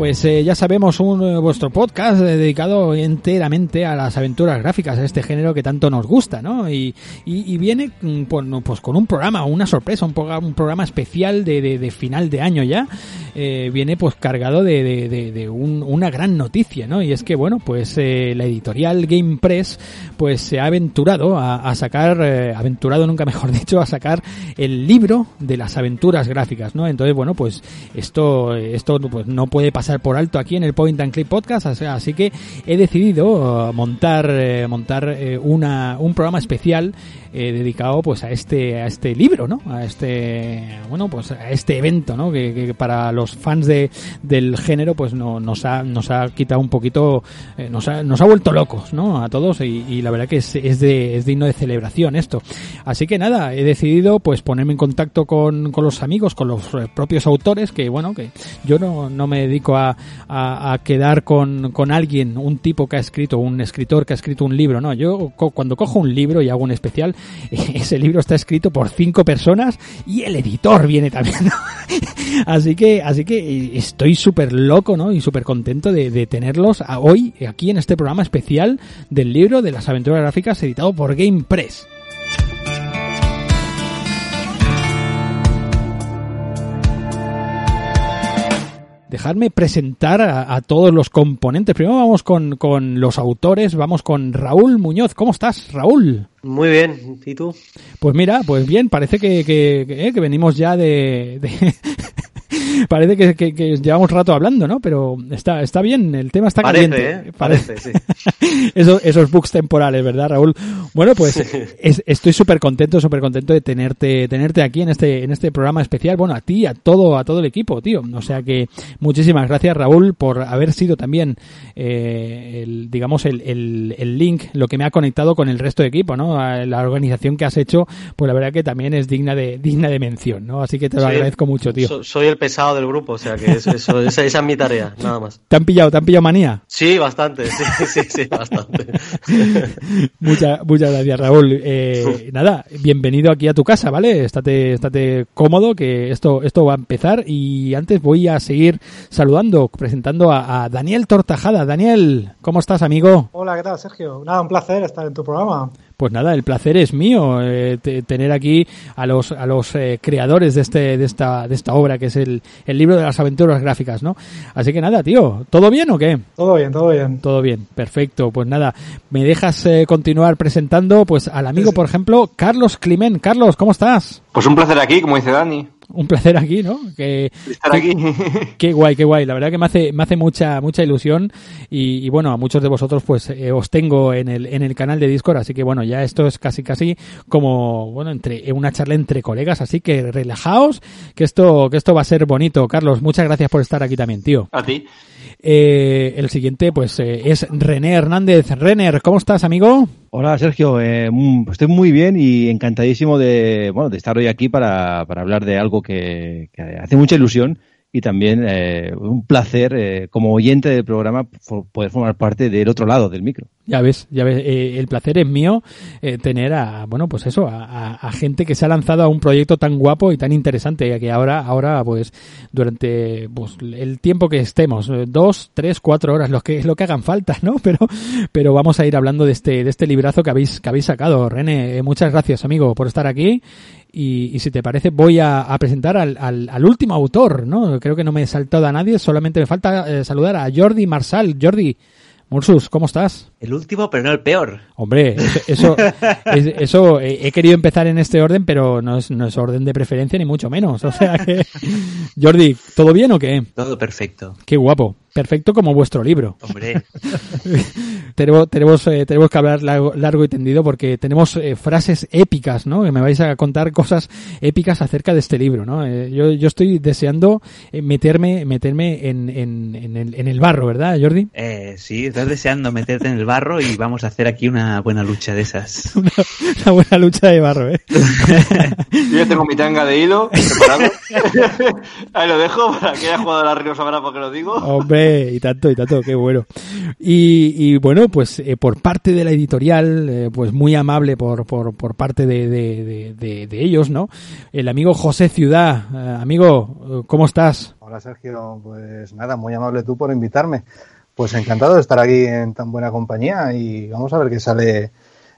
Pues eh, ya sabemos un eh, vuestro podcast dedicado enteramente a las aventuras gráficas, a este género que tanto nos gusta, ¿no? Y, y, y viene pues, pues, con un programa, una sorpresa, un, programa, especial de, de, final de año ya. Eh, viene pues cargado de, de un, una gran noticia, ¿no? Y es que, bueno, pues eh, la editorial Game Press pues se ha aventurado a, a sacar, eh, aventurado nunca mejor dicho, a sacar el libro de las aventuras gráficas, ¿no? Entonces, bueno, pues esto, esto pues no puede pasar por alto aquí en el Point and Click Podcast, así que he decidido montar eh, montar eh, una, un programa especial eh, dedicado pues a este a este libro, ¿no? A este bueno, pues a este evento, ¿no? Que, para los fans de, del género pues no, nos ha nos ha quitado un poquito eh, nos ha nos ha vuelto locos, ¿no? A todos y, y la verdad que es, es de es digno de celebración esto. Así que nada, he decidido pues ponerme en contacto con, con los amigos, con los propios autores que bueno, que yo no, no me dedico a, a, a, quedar con, con alguien, un tipo que ha escrito, un escritor que ha escrito un libro, no, yo co cuando cojo un libro y hago un especial, ese libro está escrito por cinco personas y el editor viene también, así que, así que estoy súper loco, ¿no? Y súper contento de, tenerlos hoy aquí en este programa especial del libro de las aventuras gráficas editado por Game Press. Dejadme presentar a, a, todos los componentes. Primero vamos con, con, los autores, vamos con Raúl Muñoz. ¿Cómo estás, Raúl? Muy bien, ¿y tú? Pues mira, pues bien, parece que, que, que, eh, que venimos ya de... de parece que, que, que, llevamos rato hablando, ¿no? Pero está, está bien, el tema está parece, caliente. ¿eh? Parece, sí. Eso, esos bugs temporales, ¿verdad, Raúl? Bueno, pues es, estoy súper contento, súper contento de tenerte, tenerte aquí en este, en este programa especial. Bueno, a ti, a todo, a todo el equipo, tío. O sea que muchísimas gracias, Raúl, por haber sido también, eh, el, digamos, el, el, el link, lo que me ha conectado con el resto de equipo, ¿no? La organización que has hecho, pues la verdad que también es digna de, digna de mención, ¿no? Así que te lo agradezco mucho, tío. So, soy el pesado del grupo, o sea que eso, eso, esa, esa, es mi tarea, nada más. ¿Te han pillado, te han pillado manía? Sí, bastante, sí, sí, sí, bastante. muchas, muchas gracias, Raúl. Eh, nada, bienvenido aquí a tu casa, ¿vale? Estate, estate cómodo, que esto, esto va a empezar y antes voy a seguir saludando, presentando a, a Daniel Tortajada. Daniel, ¿cómo estás, amigo? Hola, ¿qué tal, Sergio? Nada, un placer estar en tu programa. Pues nada, el placer es mío eh, tener aquí a los a los eh, creadores de este de esta de esta obra que es el, el libro de las aventuras gráficas, ¿no? Así que nada, tío, ¿todo bien o qué? Todo bien, todo bien. Todo bien, perfecto. Pues nada, me dejas eh, continuar presentando pues al amigo, por ejemplo, Carlos Climent. Carlos, ¿cómo estás? Pues un placer aquí, como dice Dani un placer aquí, ¿no? Que, Estar aquí. Que, qué guay, qué guay. La verdad que me hace, me hace mucha, mucha ilusión y, y bueno, a muchos de vosotros pues eh, os tengo en el, en el canal de Discord, así que bueno, ya esto es casi, casi como, bueno, entre, una charla entre colegas, así que relajaos, que esto, que esto va a ser bonito. Carlos, muchas gracias por estar aquí también, tío. A ti. Eh, el siguiente, pues, eh, es René Hernández. Renner, ¿cómo estás, amigo? Hola, Sergio. Eh, estoy muy bien y encantadísimo de, bueno, de estar hoy aquí para, para hablar de algo que hace mucha ilusión y también eh, un placer eh, como oyente del programa poder formar parte del otro lado del micro. Ya ves, ya ves, eh, el placer es mío eh, tener a, bueno, pues eso, a, a, gente que se ha lanzado a un proyecto tan guapo y tan interesante que ahora, ahora, pues, durante pues, el tiempo que estemos, eh, dos, tres, cuatro horas, lo que lo que hagan falta, ¿no? Pero, pero vamos a ir hablando de este, de este librazo que habéis, que habéis sacado, René. Eh, muchas gracias, amigo, por estar aquí. Y, y, si te parece voy a, a presentar al, al, al, último autor, ¿no? Creo que no me he saltado a nadie, solamente me falta eh, saludar a Jordi Marsal. Jordi, Mursus, ¿cómo estás? El último, pero no el peor. Hombre, eso, eso, es, eso eh, he querido empezar en este orden, pero no es, no es orden de preferencia ni mucho menos. O sea que, Jordi, ¿todo bien o qué? Todo perfecto. Qué guapo. Perfecto como vuestro libro. Hombre, tenemos, tenemos, eh, tenemos que hablar largo, largo y tendido porque tenemos eh, frases épicas, ¿no? Que me vais a contar cosas épicas acerca de este libro, ¿no? Eh, yo, yo estoy deseando meterme, meterme en, en, en, el, en el barro, ¿verdad, Jordi? eh, sí, estás deseando meterte en el barro y vamos a hacer aquí una buena lucha de esas. Una, una buena lucha de barro, ¿eh? Yo ya tengo mi tanga de hilo preparado. Ahí lo dejo para que haya jugado la Río sabrá por qué lo digo. Hombre, y tanto, y tanto, qué bueno. Y, bueno, pues eh, por parte de la editorial, eh, pues muy amable por, por, por parte de, de, ellos, ¿no? El amigo José Ciudad, eh, amigo, ¿cómo estás? Hola Sergio, pues nada, muy amable tú por invitarme. Pues encantado de estar aquí en tan buena compañía y vamos a ver qué sale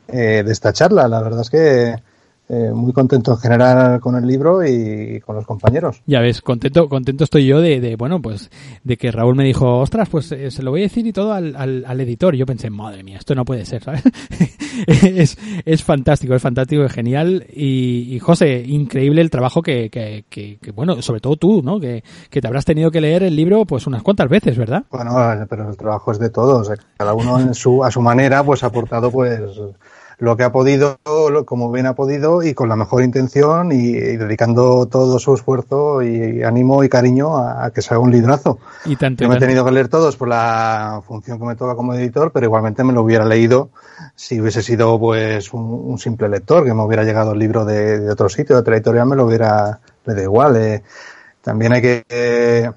de esta charla. La verdad es que eh, muy contento en general con el libro y con los compañeros. Ya ves, contento, contento estoy yo de, de bueno, pues, de que Raúl me dijo, ostras, pues eh, se lo voy a decir y todo al, al, al editor. Y yo pensé, madre mía, esto no puede ser, ¿sabes? es, es fantástico, es fantástico, es genial. Y, y José, increíble el trabajo que, que, que, que, bueno, sobre todo tú, ¿no? Que, que te habrás tenido que leer el libro, pues, unas cuantas veces, ¿verdad? Bueno, pero el trabajo es de todos. eh. Cada uno en su, a su manera pues ha aportado pues lo que ha podido, como bien ha podido y con la mejor intención y, y dedicando todo su esfuerzo y, ánimo y cariño a, a que se haga un librazo. Y tanto, Yo me he tenido que leer todos por la función que me toca como editor, pero igualmente me lo hubiera leído si hubiese sido pues un, un simple lector, que me hubiera llegado el libro de, de otro sitio, de otra editorial, me lo hubiera, me da igual. eh. También hay que, eh,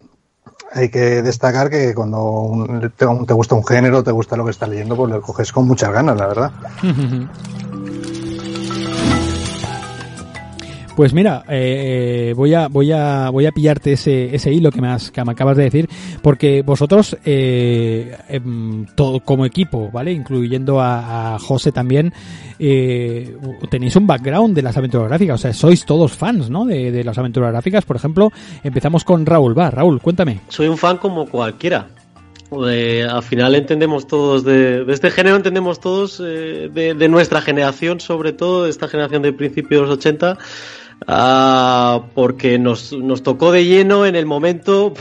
hay que destacar que cuando un- te, te gusta un género, te gusta lo que estás leyendo, pues lo coges con muchas ganas, la verdad. Pues mira, eh, voy a voy a voy a pillarte ese ese hilo que me has que me acabas de decir, porque vosotros eh, em, todo como equipo, ¿vale? Incluyendo a, José también, eh, tenéis un background de las aventuras gráficas, o sea, sois todos fans, ¿no? De, las aventuras gráficas. Por ejemplo, empezamos con Raúl. Va, Raúl, cuéntame. Soy un fan como cualquiera. Eh, al final entendemos todos de, este género, entendemos todos eh, de, de nuestra generación, sobre todo de esta generación de principios de los 80, ah, porque nos, nos tocó de lleno en el momento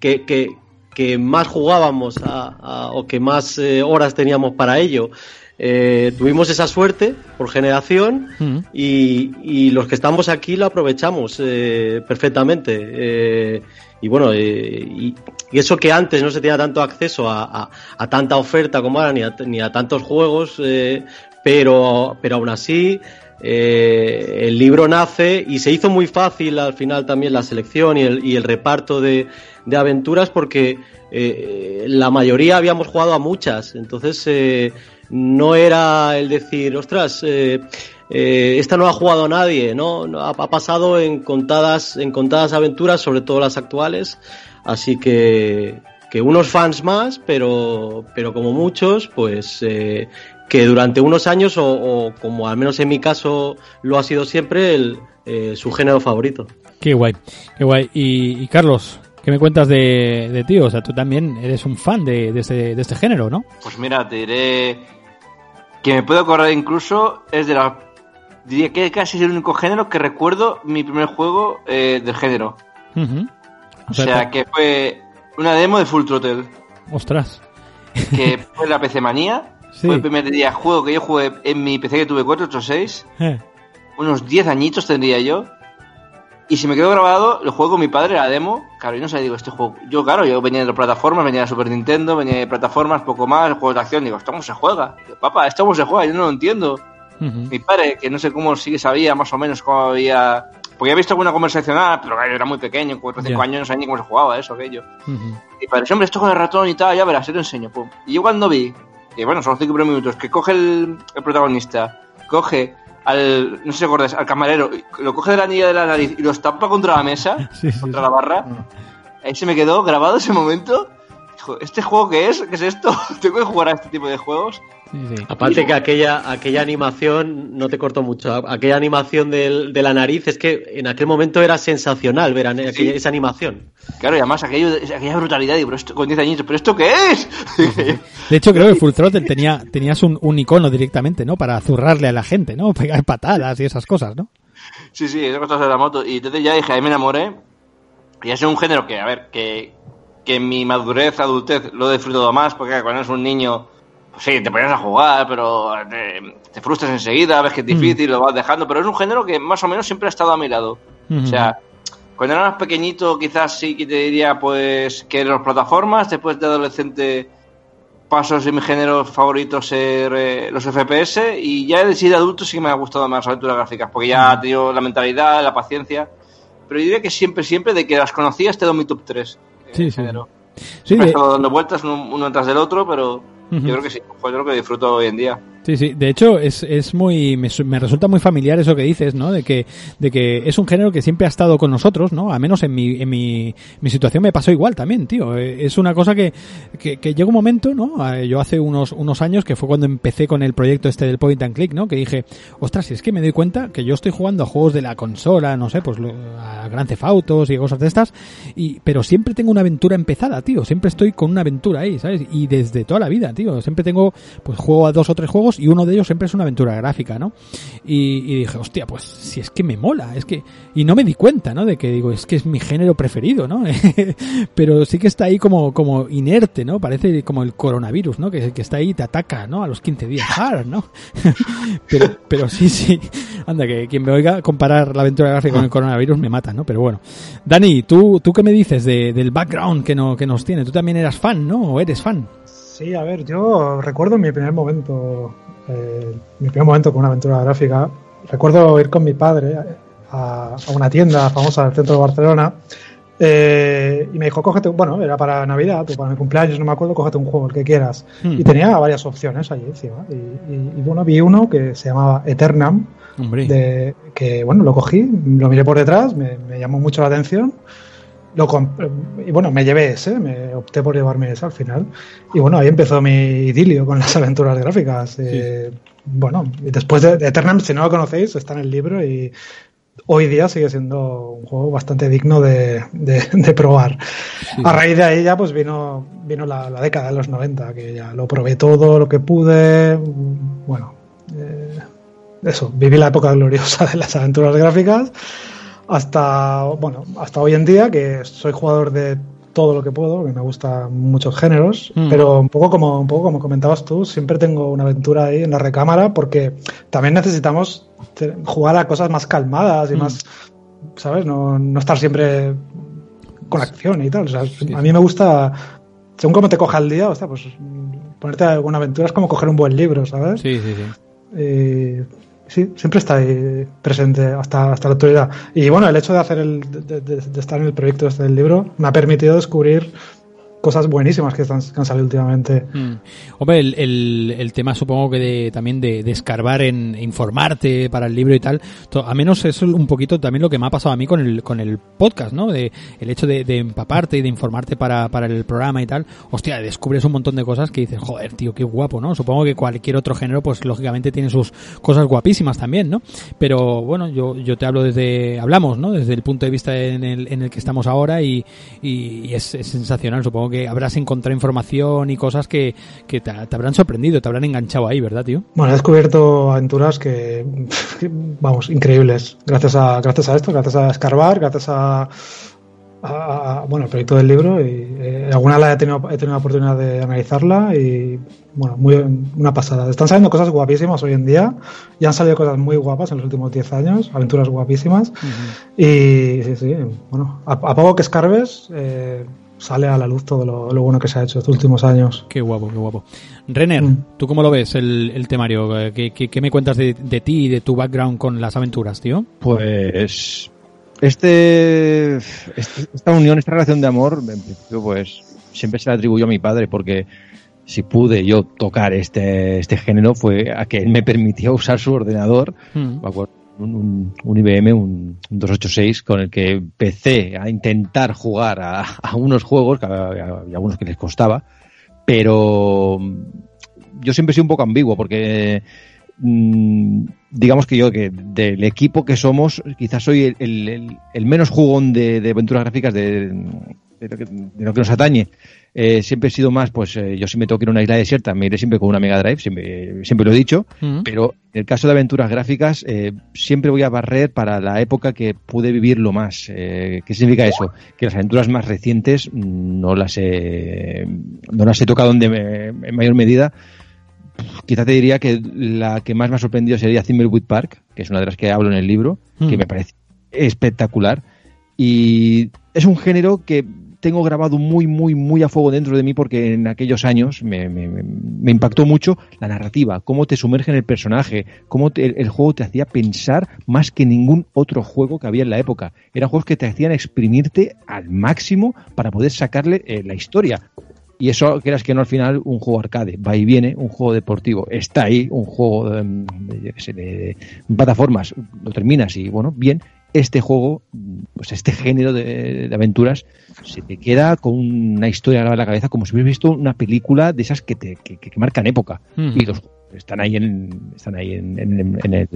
que, que, que más jugábamos a- a- o que más eh, horas teníamos para ello. Eh, tuvimos esa suerte por generación Mm. y, y los que estamos aquí lo aprovechamos eh, perfectamente. Eh, y bueno, y, y eso que antes no se tenía tanto acceso a, a- a tanta oferta como ahora, ni a, ni a tantos juegos, pero, pero aún así eh, el libro nace y se hizo muy fácil al final también la selección y el, reparto de, aventuras porque eh, la mayoría habíamos jugado a muchas, entonces eh, no era el decir, ostras, esta no ha jugado nadie, ¿no? Ha, pasado en contadas, en contadas aventuras, sobre todo las actuales, así que, que unos fans más, pero, pero como muchos, pues que durante unos años, o, o como al menos en mi caso lo ha sido siempre, el, eh, su género favorito. Qué guay, qué guay. Y, y Carlos, ¿qué me cuentas de, de ti? O sea, tú también eres un fan de, de, este, de este género, ¿no? Pues mira, te diré que me puedo acordar incluso, es de la... Diría que casi es el único género que recuerdo mi primer juego eh, del género. O sea, que fue una demo de Full Throttle, Ostras. que fue la PC Manía. Sí. Fue el primer día juego que yo jugué en mi PC que tuve 486. Eh. Unos 10 añitos tendría yo. Y si me quedó grabado, lo juego con mi padre, la demo. Claro, yo no sé, digo, este juego. Yo, claro, yo venía de plataformas, venía de Super Nintendo, venía de plataformas, poco más, juegos de acción. Digo, ¿esto cómo se juega? Digo, papá, ¿esto cómo se juega? Yo no lo entiendo. Ujú. Mi padre, que no sé cómo sí que sabía más o menos cómo había. Porque había visto alguna conversacional, pero claro, yo era muy pequeño, 4 o 5 Ya. años, no sabía ni cómo se jugaba eso, aquello. Ujú. Y padre, hombre, esto con el ratón y tal, ya verás, te lo enseño, pum. Y yo cuando vi, que bueno, son 5 minutos, que coge el, el protagonista, coge al, no sé si acordáis, al camarero, lo coge de la anilla de la nariz y lo estampa contra la mesa, Sí, contra sí. la barra, ahí se me quedó grabado ese momento. ¿Este juego qué es? ¿Qué es esto? ¿Tengo que jugar a este tipo de juegos? Sí, sí. Aparte que aquella, aquella animación, no te corto mucho, aquella animación del- de la nariz, es que en aquel momento era sensacional ver esa animación. Claro, y además aquello, aquella brutalidad, pero esto, con 10 añitos, ¿pero esto qué es? De hecho, creo que Full Throttle tenía, tenías un, un icono directamente, ¿no? Para zurrarle a la gente, ¿no? Pegar patadas y esas cosas, ¿no? Sí, sí, esas cosas de la moto. Y entonces ya dije, ahí me enamoré. Y es un género que, a ver, que que en mi madurez, adultez, lo he disfrutado más, porque cuando eres un niño, pues sí, te pones a jugar, pero te, te frustras enseguida, ves que es difícil, lo vas dejando, pero es un género que más o menos siempre ha estado a mi lado. O sea, cuando era más pequeñito, quizás sí que te diría, pues, que eran las plataformas, después de adolescente pasos de mi género favorito ser eh, los FPS y ya de de adulto sí que me ha gustado más las aventuras gráficas porque ya he tenido la mentalidad, la paciencia pero yo diría que siempre, siempre de que las conocía este mi top 3 Sí, sí. género. Sí, me he de- estado dando vueltas uno, uno tras del otro pero yo creo que sí, fue lo que disfruto hoy en día Sí, sí. De hecho, es, es muy, me, me resulta muy familiar eso que dices, ¿no? De que, de que es un género que siempre ha estado con nosotros, ¿no? A menos en mi, en mi, mi situación me pasó igual también, tío. Eh, Es una cosa que, que, que llega un momento, ¿no? Eh, Yo hace unos, unos años, que fue cuando empecé con el proyecto este del Point and Click, ¿no? Que dije, ostras, si es que me doy cuenta que yo estoy jugando a juegos de la consola, no sé, pues a Grand Theft Autos y cosas de estas, y, pero siempre tengo una aventura empezada, tío. Siempre estoy con una aventura ahí, ¿sabes? Y desde toda la vida, tío. Siempre tengo, pues juego a dos o tres juegos y uno de ellos siempre es una aventura gráfica, ¿no? Y, y dije, hostia, pues si es que me mola, es que... Y no me di cuenta, ¿no? De que digo, es que es mi género preferido, ¿no? pero sí que está ahí como, como inerte, ¿no? Parece como el coronavirus, ¿no? Que, que está ahí y te ataca, ¿no? A los 15 días, hard, ¿no? pero, pero sí, sí. Anda, que quien me oiga comparar la aventura gráfica con el coronavirus me mata, ¿no? Pero bueno. Dani, ¿tú, tú qué me dices de, del background que, no, que nos tiene? Tú también eras fan, ¿no? ¿O eres fan? Sí, a ver, yo recuerdo mi primer momento, eh, mi primer momento con una aventura gráfica. Recuerdo ir con mi padre a, a una tienda famosa del centro de Barcelona eh, y me dijo, cógete, bueno, era para Navidad o para mi cumpleaños, no me acuerdo, cógete un juego, el que quieras. Hmm. Y tenía varias opciones allí encima. Y, y- y, bueno, vi uno que se llamaba Eternam, de, que bueno, lo cogí, lo miré por detrás, me, me llamó mucho la atención. Lo y bueno, me llevé ese, me opté por llevarme ese al final. Y bueno, ahí empezó mi idilio con las aventuras gráficas. Eh, bueno, y después de, de Eternam, si no lo conocéis, está en el libro y hoy día sigue siendo un juego bastante digno de, de- de probar. A raíz de ahí ya pues vino, vino la, la década de los 90, que ya lo probé todo lo que pude. Bueno, eh, eso, viví la época gloriosa de las aventuras gráficas hasta, bueno, hasta hoy en día que soy jugador de todo lo que puedo, que me gustan muchos géneros, Mm. pero un poco como un poco como comentabas tú, siempre tengo una aventura ahí en la recámara porque también necesitamos jugar a cosas más calmadas y Mm. más, ¿sabes? No, no estar siempre con acción y tal. O sea, Sí, a mí me gusta, según cómo te coja el día, o sea, pues ponerte alguna aventura es como coger un buen libro, ¿sabes? Sí, sí, sí. Sí, siempre está ahí presente hasta, hasta la actualidad. Y bueno, el hecho de hacer el, de, de- estar en el proyecto este del libro me ha permitido descubrir cosas buenísimas que, están, que han salido últimamente. Mm. Hombre, el, tema supongo que de, también de, de escarbar en informarte para el libro y tal, a menos es un poquito también lo que me ha pasado a mí con el, con el podcast, ¿no? De, el hecho de, empaparte y de informarte para, para el programa y tal, hostia, descubres un montón de cosas que dices, joder, tío, qué guapo, ¿no? Supongo que cualquier otro género, pues lógicamente tiene sus cosas guapísimas también, ¿no? Pero bueno, yo, yo te hablo desde, hablamos, ¿no? Desde el punto de vista en el, en el que estamos ahora y, y, es sensacional, supongo que habrás encontrado información y cosas que, que te, te habrán sorprendido, te habrán enganchado ahí, ¿verdad, tío? Bueno, he descubierto aventuras que, que, vamos, increíbles. Gracias a, gracias a esto, gracias a escarbar, gracias a, bueno, el proyecto del libro y eh, alguna la he tenido, he tenido la oportunidad de analizarla y bueno, muy una pasada. Están saliendo cosas guapísimas hoy en día y han salido cosas muy guapas en los últimos 10 años, aventuras guapísimas y sí, sí, bueno, a, a poco que escarbes eh, sale a la luz todo lo, lo bueno que se ha hecho estos últimos años. Qué guapo, qué guapo. Renner, Mm. ¿tú cómo lo ves el, el temario? ¿Qué, qué, qué me cuentas de, de ti y de tu background con las aventuras, tío? Pues este, este- esta unión, esta relación de amor, en principio, pues siempre se la atribuyo a mi padre porque si pude yo tocar este, este género fue a que él me permitió usar su ordenador, Mm. me acuerdo, un, un- IBM, un, un 286, con el que empecé a intentar jugar a, a unos juegos, que había algunos que les costaba, pero yo siempre he sido un poco ambiguo porque mm, digamos que yo que del equipo que somos quizás soy el, el- menos jugón de aventuras gráficas de, de lo que, de lo que nos atañe. Eh, siempre he sido más, pues eh, yo si me tengo que ir a una isla desierta, me iré siempre con una Mega Drive, siempre, siempre lo he dicho, Mm. pero en el caso de aventuras gráficas, eh, siempre voy a barrer para la época que pude vivirlo más. Eh, ¿Qué significa eso? Que las aventuras más recientes no las he, no las he tocado en, de- en mayor medida. Quizá te diría que la que más me ha sorprendido sería Thimbleweed Park, que es una de las que hablo en el libro, que Mm. me parece espectacular. Y es un género que tengo grabado muy, muy, muy a fuego dentro de mí porque en aquellos años me, me- impactó mucho la narrativa, cómo te sumerge en el personaje, cómo te- el, juego te hacía pensar más que ningún otro juego que había en la época. Eran juegos que te hacían exprimirte al máximo para poder sacarle eh, la historia. Y eso, quieras que no, al final, un juego arcade, va y viene, un juego deportivo, está ahí, un juego em, de- de plataformas, lo terminas y bueno, bien, este juego, pues este género de, de aventuras, se te queda con una historia grabada en la cabeza como si hubieras visto una película de esas que te que, que marcan época. Y los están ahí en, están ahí en, en- en el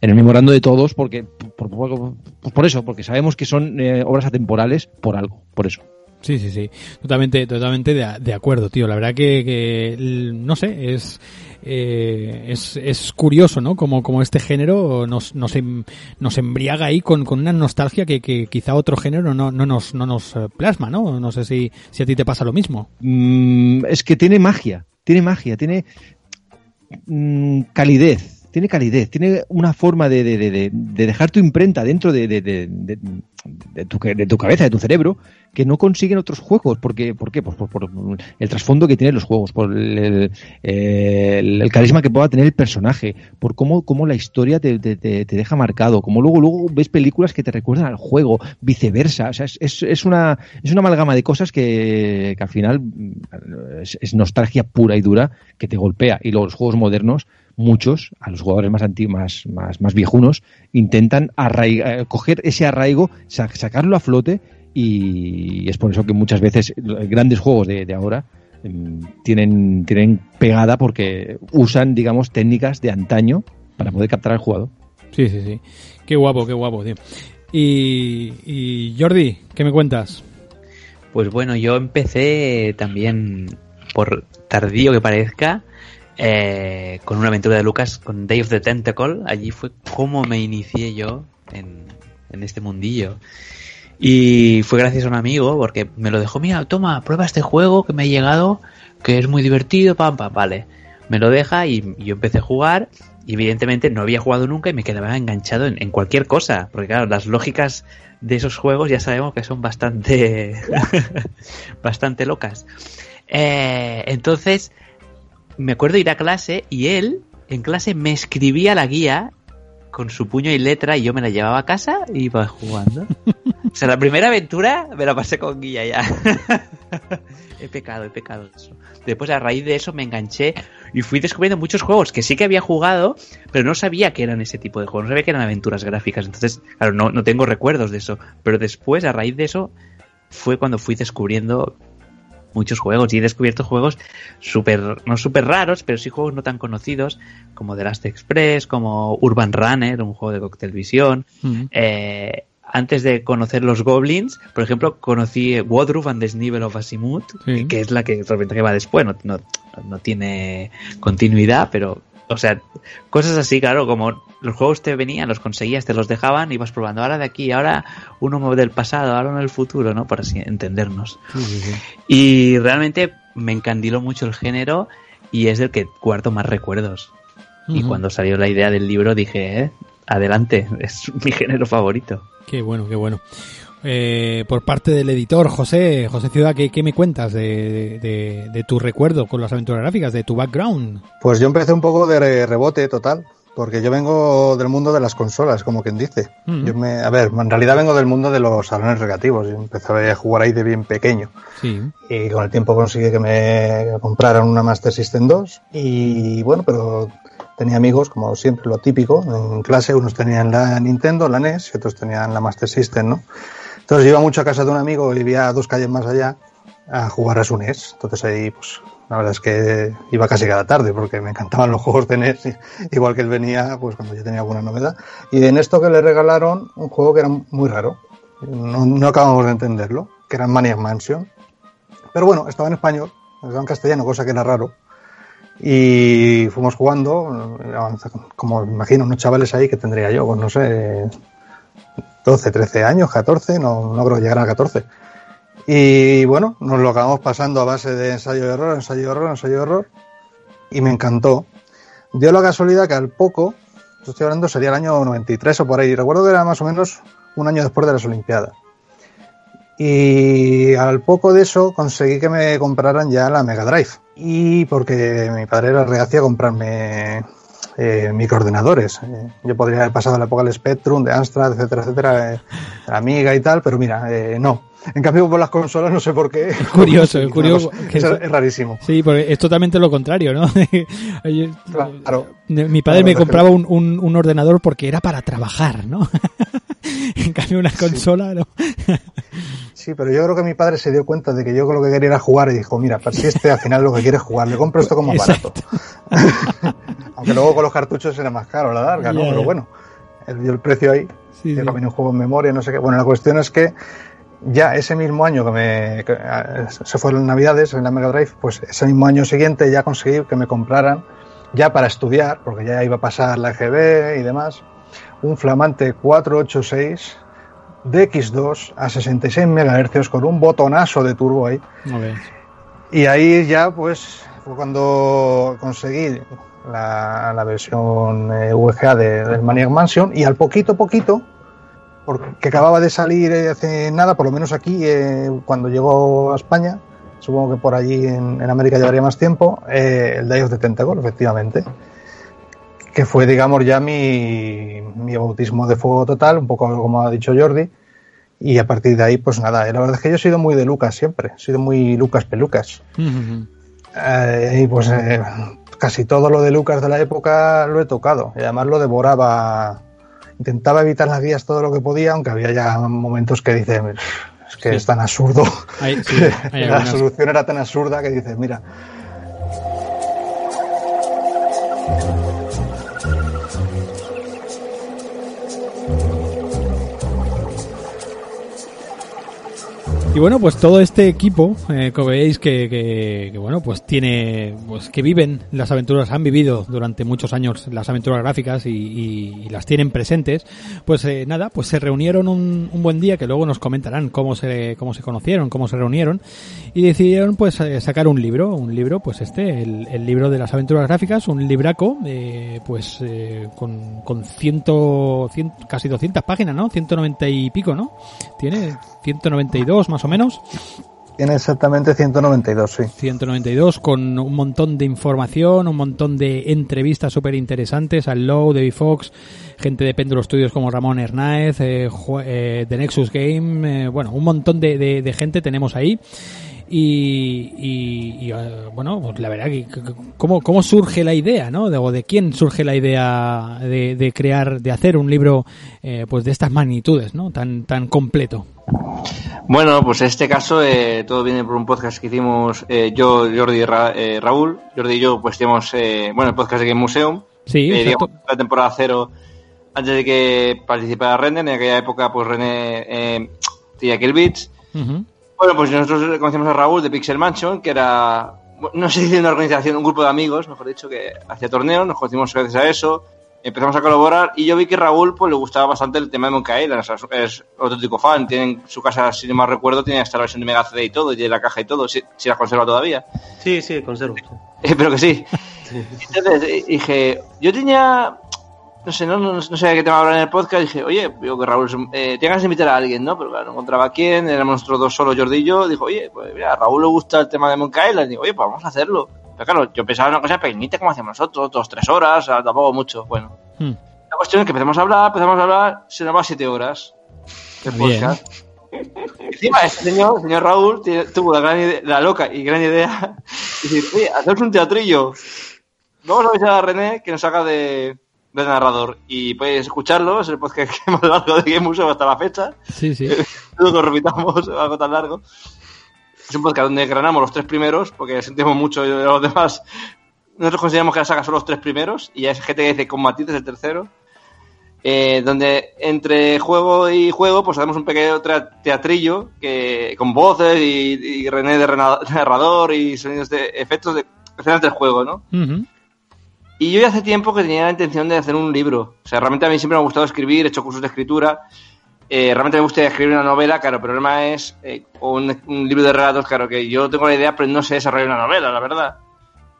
en el memorando de todos porque por, por- por- por eso, porque sabemos que son eh, obras atemporales por algo, por eso. Sí, sí, sí. Totalmente, totalmente de, de acuerdo, tío. La verdad que, que no sé, es, eh, es, es curioso, ¿no? Como, como este género nos, em- nos embriaga ahí con, con una nostalgia que, que quizá otro género no, no nos, no nos eh, plasma, ¿no? No sé si, si a ti te pasa lo mismo. Mm, es que tiene magia, tiene magia, tiene mm, calidez, tiene calidez, tiene una forma de, de- de- de- de dejar tu imprenta dentro de, de- de- de- de tu, de tu cabeza, de tu cerebro, que no consiguen otros juegos. Porque, ¿Por qué? Pues por, el trasfondo que tienen los juegos, por el, el- carisma que pueda tener el personaje, por cómo, cómo la historia te, te- te- deja marcado, como luego, luego ves películas que te recuerdan al juego, viceversa. O sea, es, es, es una, es una amalgama de cosas que, que al final mm, es, es nostalgia pura y dura que te golpea. Y luego los juegos modernos, muchos, a los jugadores más antiguos, más, más, más viejunos, intentan arraiga- eh, coger ese arraigo, sa- sacarlo a flote y es por eso que muchas veces grandes juegos de, de ahora em, tienen, tienen pegada porque usan, digamos, técnicas de antaño para poder captar al jugador. Sí, sí, sí. Qué guapo, qué guapo, tío. Y, y Jordi, ¿qué me cuentas? Pues bueno, yo empecé también, por tardío que parezca, eh, con una aventura de Lucas con Day of the Tentacle. Allí fue como me inicié yo en, este mundillo. Y fue gracias a un amigo porque me lo dejó, mira, toma, prueba este juego que me ha llegado, que es muy divertido, pam, pam, vale. Me lo deja y yo empecé a jugar y evidentemente no había jugado nunca y me quedaba enganchado en, en cualquier cosa, porque claro, las lógicas de esos juegos ya sabemos que son bastante, bastante locas. Eh, entonces, me acuerdo ir a clase y él en clase me escribía la guía con su puño y letra y yo me la llevaba a casa y iba jugando. O sea, la primera aventura me la pasé con guía ya. he pecado, he pecado de eso. Después a raíz de eso me enganché y fui descubriendo muchos juegos que sí que había jugado, pero no sabía que eran ese tipo de juegos, no sabía que eran aventuras gráficas. Entonces, claro, no, no tengo recuerdos de eso. Pero después, a raíz de eso, fue cuando fui descubriendo muchos juegos y he descubierto juegos súper, no súper raros, pero sí juegos no tan conocidos como The Last Express, como Urban Runner, un juego de Cocktail Vision. Eh, antes de conocer los Goblins, por ejemplo, conocí Wodroof and the Snivel of Asimut, Sí. que es la que que va después, no, no, no tiene continuidad, pero, o sea, cosas así, claro, como los juegos te venían, los conseguías, te los dejaban, ibas probando ahora de aquí, ahora uno del pasado, ahora uno del futuro, ¿no? Por así entendernos. Y realmente me encandiló mucho el género y es del que guardo más recuerdos. Y cuando salió la idea del libro dije, eh, adelante, es mi género favorito. Qué bueno, qué bueno. Eh, por parte del editor, José, José Ciudad, ¿qué, qué me cuentas de, de- de tu recuerdo con las aventuras gráficas, de tu background? Pues yo empecé un poco de re- rebote total, porque yo vengo del mundo de las consolas, como quien dice. Mm. Yo me, a ver, en realidad vengo del mundo de los salones recreativos. Yo empecé a jugar ahí de bien pequeño. Sí. Y con el tiempo conseguí que me compraran una Master System 2. Y bueno, pero tenía amigos, como siempre, lo típico. En clase unos tenían la Nintendo, la NES, y otros tenían la Master System, ¿no? Entonces iba mucho a casa de un amigo vivía dos calles más allá a jugar a su NES. Entonces ahí, pues, la verdad es que iba casi cada tarde porque me encantaban los juegos de NES, igual que él venía, pues cuando yo tenía alguna novedad. Y en esto que le regalaron un juego que era muy raro. No, no acabamos de entenderlo. que era Maniac Mansion. Pero bueno, estaba en español, estaba en castellano, cosa que era raro. Y fuimos jugando, como imagino, unos chavales ahí que tendría yo, pues no sé, 12, 13 años, 14, no, no creo que llegara a 14. Y bueno, nos lo acabamos pasando a base de ensayo y error, ensayo y error, ensayo y error. Y me encantó. Dio la casualidad que al poco, estoy hablando sería el año 93 o por ahí, recuerdo que era más o menos un año después de las Olimpiadas. Y al poco de eso conseguí que me compraran ya la Mega Drive. Y porque mi padre era reacio a comprarme eh, microordenadores. Eh, yo podría haber pasado la época del Spectrum, de Amstrad, etcétera, etcétera, eh, Amiga y tal, pero mira, eh, no. En cambio, por las consolas no sé por qué. Es curioso, es curioso. que es, es, rarísimo. Sí, porque es totalmente lo contrario, ¿no? claro. Mi padre me compraba un, un, un, ordenador porque era para trabajar, ¿no? en cambio, una consola, ¿no? Sí, pero yo creo que mi padre se dio cuenta de que yo lo que quería era jugar y dijo, mira, si este al final lo que quiere es jugar, le compro esto como barato. Aunque luego con los cartuchos era más caro la larga, ¿no? Yeah. Pero bueno, el precio ahí, sí, sí. un juego en memoria, no sé qué. Bueno, la cuestión es que ya ese mismo año que me que, se fueron navidades en la Mega Drive, pues ese mismo año siguiente ya conseguí que me compraran ya para estudiar, porque ya iba a pasar la EGB y demás, un flamante 486 de X2 a 66 MHz con un botonazo de turbo ahí. Okay. Y ahí ya pues fue cuando conseguí la, la versión eh, VGA de, del Maniac Mansion y al poquito poquito porque acababa de salir hace nada, por lo menos aquí, eh, cuando llegó a España, supongo que por allí en, en América llevaría más tiempo, eh, el Day of the Tentacle, efectivamente, que fue, digamos, ya mi, mi bautismo de fuego total, un poco como ha dicho Jordi, y a partir de ahí, pues nada, la verdad es que yo he sido muy de Lucas siempre, he sido muy Lucas Pelucas. Uh -huh. eh, y pues casi todo lo de Lucas de la época lo he tocado, y además lo devoraba intentaba evitar las guías todo lo que podía, aunque había ya momentos que dices, es que sí. es tan absurdo. Hay, sí, hay la solución era tan absurda que dices, mira. Y bueno, pues todo este equipo, eh, como veis que, que, que, bueno, pues tiene, pues que viven las aventuras, han vivido durante muchos años las aventuras gráficas y, y, las tienen presentes, pues eh, nada, pues se reunieron un, buen día que luego nos comentarán cómo se, cómo se conocieron, cómo se reunieron y decidieron pues eh, sacar un libro, un libro, pues este, el, libro de las aventuras gráficas, un libraco, eh, pues con, con ciento, cien, casi 200 páginas, ¿no? 190 y pico, ¿no? Tiene 192 más o menos. Tiene exactamente 192, sí. 192 con un montón de información, un montón de entrevistas súper interesantes al Low, David Fox, gente de Péndulo Studios como Ramón Hernáez, eh, eh, de Nexus Game, eh, bueno, un montón de, de, de gente tenemos ahí. Y, y, y, bueno, pues la verdad que cómo, cómo surge la idea, ¿no? De, o de quién surge la idea de, de crear, de hacer un libro eh, pues de estas magnitudes, ¿no? Tan, tan completo. Bueno, pues en este caso eh, todo viene por un podcast que hicimos eh, yo, Jordi y Ra eh, Raúl. Jordi y yo pues hicimos, eh, bueno, el podcast de Game Museum. Sí, eh, digamos, la temporada cero, antes de que participara René, en aquella época pues René eh, tenía Kill Beats. Uh -huh. Bueno, pues nosotros conocimos a Raúl de Pixel Mansion, que era, no sé si una organización, un grupo de amigos, mejor dicho, que hacía torneos, nos conocimos gracias a eso, empezamos a colaborar y yo vi que Raúl pues le gustaba bastante el tema de Monkey Island, o sea, es auténtico fan, tiene su casa, si no mal recuerdo, tiene hasta la versión de Mega CD y todo, y tiene la caja y todo, si, si la conserva todavía. Sí, sí, conservo. Espero que sí. Entonces dije, yo tenía no sé, no, no, no sé de qué tema hablar en el podcast. Dije, oye, digo que Raúl, eh, tengas que invitar a alguien, ¿no? Pero claro, no encontraba a quién, éramos nosotros dos solos, Jordi y yo. Dijo, oye, pues mira, a Raúl le gusta el tema de Monkey Island. Digo, oye, pues vamos a hacerlo. Pero claro, yo pensaba en una cosa pequeñita como hacemos nosotros, dos, tres horas, tampoco mucho. Bueno, hmm. la cuestión es que empezamos a hablar, empezamos a hablar, se nos va siete horas de podcast. Encima, este señor, señor Raúl, tuvo la, gran idea, la loca y gran idea de decir, oye, hacemos un teatrillo. Vamos a avisar a René que nos haga de, de narrador y podéis escucharlo, es el podcast que más largo de Game Museum hasta la fecha. Sí, sí. Que lo repitamos algo tan largo. Es un podcast donde granamos los tres primeros, porque sentimos mucho de los demás. Nosotros consideramos que la saga son los tres primeros, y hay gente que dice con matices el tercero. eh, donde entre juego y juego pues hacemos un pequeño teatrillo que con voces y, y René de narrador y sonidos de efectos de escenas del juego, ¿no? Ujú. Y yo ya hace tiempo que tenía la intención de hacer un libro. O sea, realmente a mí siempre me ha gustado escribir, he hecho cursos de escritura. Eh, realmente me gustaría escribir una novela, claro, pero el problema es, eh, o un, un libro de relatos, claro, que yo tengo la idea, pero no sé desarrollar una novela, la verdad.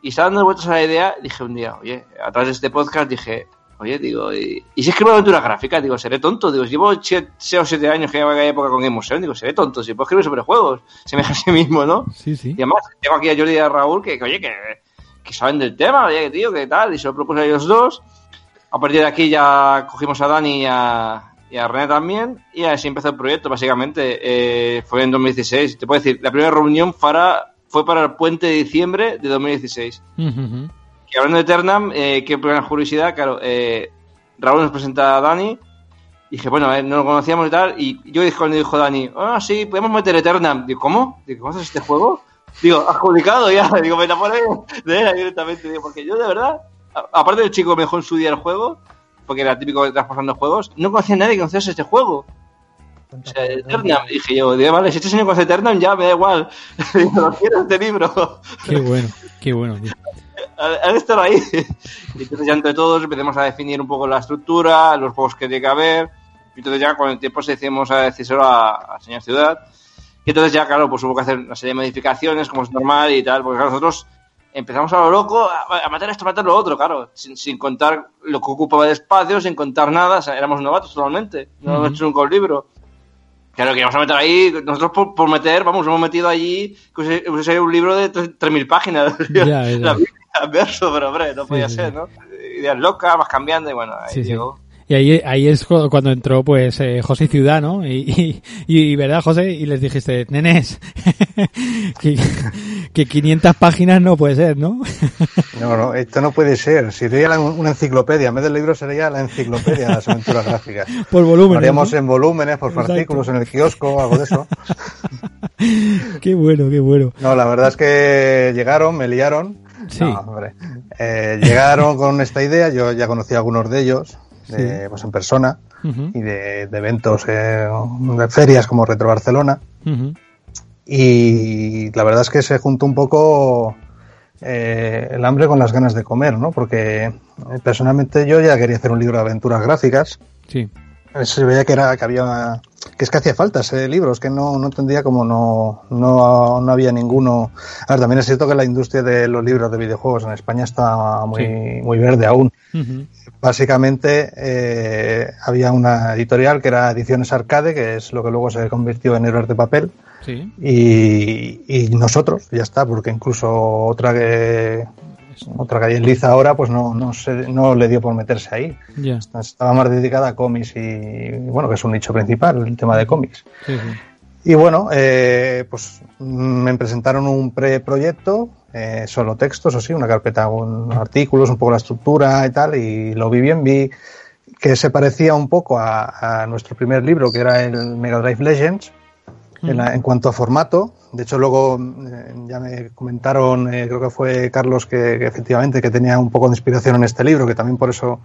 Y estaba dando vueltas a la idea, dije un día, oye, a través de este podcast dije, oye, digo, ¿y, y si escribo aventuras gráficas? Digo, seré tonto. Digo, llevo 6 o 7 años que llevo aquella época con Game Museum. Digo, seré tonto. Si puedo escribir sobre juegos, se me deja a sí mismo, ¿no? Sí, sí. Y además, tengo aquí a Jordi y a Raúl que, que, oye, que, que saben del tema, oye, tío, que tal, y se lo propuse a ellos dos. A partir de aquí ya cogimos a Dani y a, y a René también, y así empezó el proyecto, básicamente. Eh, fue en 2016. Te puedo decir, la primera reunión para, fue para el puente de diciembre de 2016. Ujú, ujú. Y hablando de Eternam, eh, qué primera curiosidad, claro, eh, Raúl nos presenta a Dani. Dije, bueno, eh, no lo conocíamos y tal. Y yo dije cuando dijo Dani, ah, sí, podemos meter Eternam. Digo, ¿cómo? Digo, ¿cómo haces este juego? Digo, adjudicado ya. Digo, me la pone de él directamente. Digo, porque yo de verdad, a- aparte del chico que me dejó en su día el juego, porque era típico de traspasando juegos, no conocía a nadie que conociese este juego. O sea, Eternam. Dije yo, digo, vale, si este señor conoce Eternam, ya me da igual. Digo, quiero este libro. Qué bueno, qué bueno. tío. al, al estar ahí. Y entonces ya entre todos empezamos a definir un poco la estructura, los juegos que tiene que haber. Y entonces ya con el tiempo se decidimos a decírselo a, a señor Ciudad. Y entonces ya, claro, pues hubo que hacer una serie de modificaciones, como es normal y tal, porque claro, nosotros empezamos a lo loco, a, a matar esto, a matar lo otro, claro, sin, sin contar lo que ocupaba de espacio, sin contar nada, o sea, éramos novatos totalmente, no Ujú. hemos hecho nunca un libro. Claro, que íbamos a meter ahí, nosotros por, por meter, vamos, hemos metido allí, que hubiese- un libro de tres- 3.000 páginas. Ya, ya. La verso, pero hombre, no podía sí, ser. ¿no? Ideas locas, vas cambiando y bueno, ahí Sí, sí. Y ahí, ahí es cu- cuando entró pues eh, José Ciudad, ¿no? Y, y, y, ¿verdad, José? Y les dijiste, nenes, que, que 500 páginas no puede ser, ¿no? No, no, esto no puede ser. Sería la- una enciclopedia. En vez del libro sería la enciclopedia de las aventuras gráficas. Por volumen. Lo haríamos ¿no? en volúmenes, por Exacto. artículos, en el kiosco, algo de eso. Qué bueno, qué bueno. No, la verdad es que llegaron, me liaron. Sí. No, hombre. Eh, llegaron con esta idea, yo ya conocí a algunos de ellos, de, Sí. pues en persona, y de, de eventos, eh, de ferias como Retro Barcelona. Y la verdad es que se juntó un poco eh, el hambre con las ganas de comer, ¿no? Porque eh, personalmente yo ya quería hacer un libro de aventuras gráficas. Sí. Se veía que era que había que es que hacía falta ese libro, es que no, no entendía cómo no, no, no había ninguno. A ver, también es cierto que la industria de los libros de videojuegos en España está muy, Sí. muy verde aún. Básicamente eh, había una editorial que era Ediciones Arcade, que es lo que luego se convirtió en Héroes de Papel, Sí. y, y nosotros, ya está, porque incluso otra que otra que hay en Liza ahora, pues no, no, se, no le dio por meterse ahí. Ya. Estaba más dedicada a cómics y, bueno, que es un nicho principal, el tema de cómics. Sí, sí. Y bueno, eh, pues me presentaron un preproyecto, eh, solo textos, o sí, una carpeta con artículos, un poco la estructura y tal, y lo vi bien, vi que se parecía un poco a, a nuestro primer libro, que era el Mega Drive Legends, en, la- en cuanto a formato. De hecho, luego eh, ya me comentaron, eh, creo que fue Carlos, que, que efectivamente que tenía un poco de inspiración en este libro, que también por eso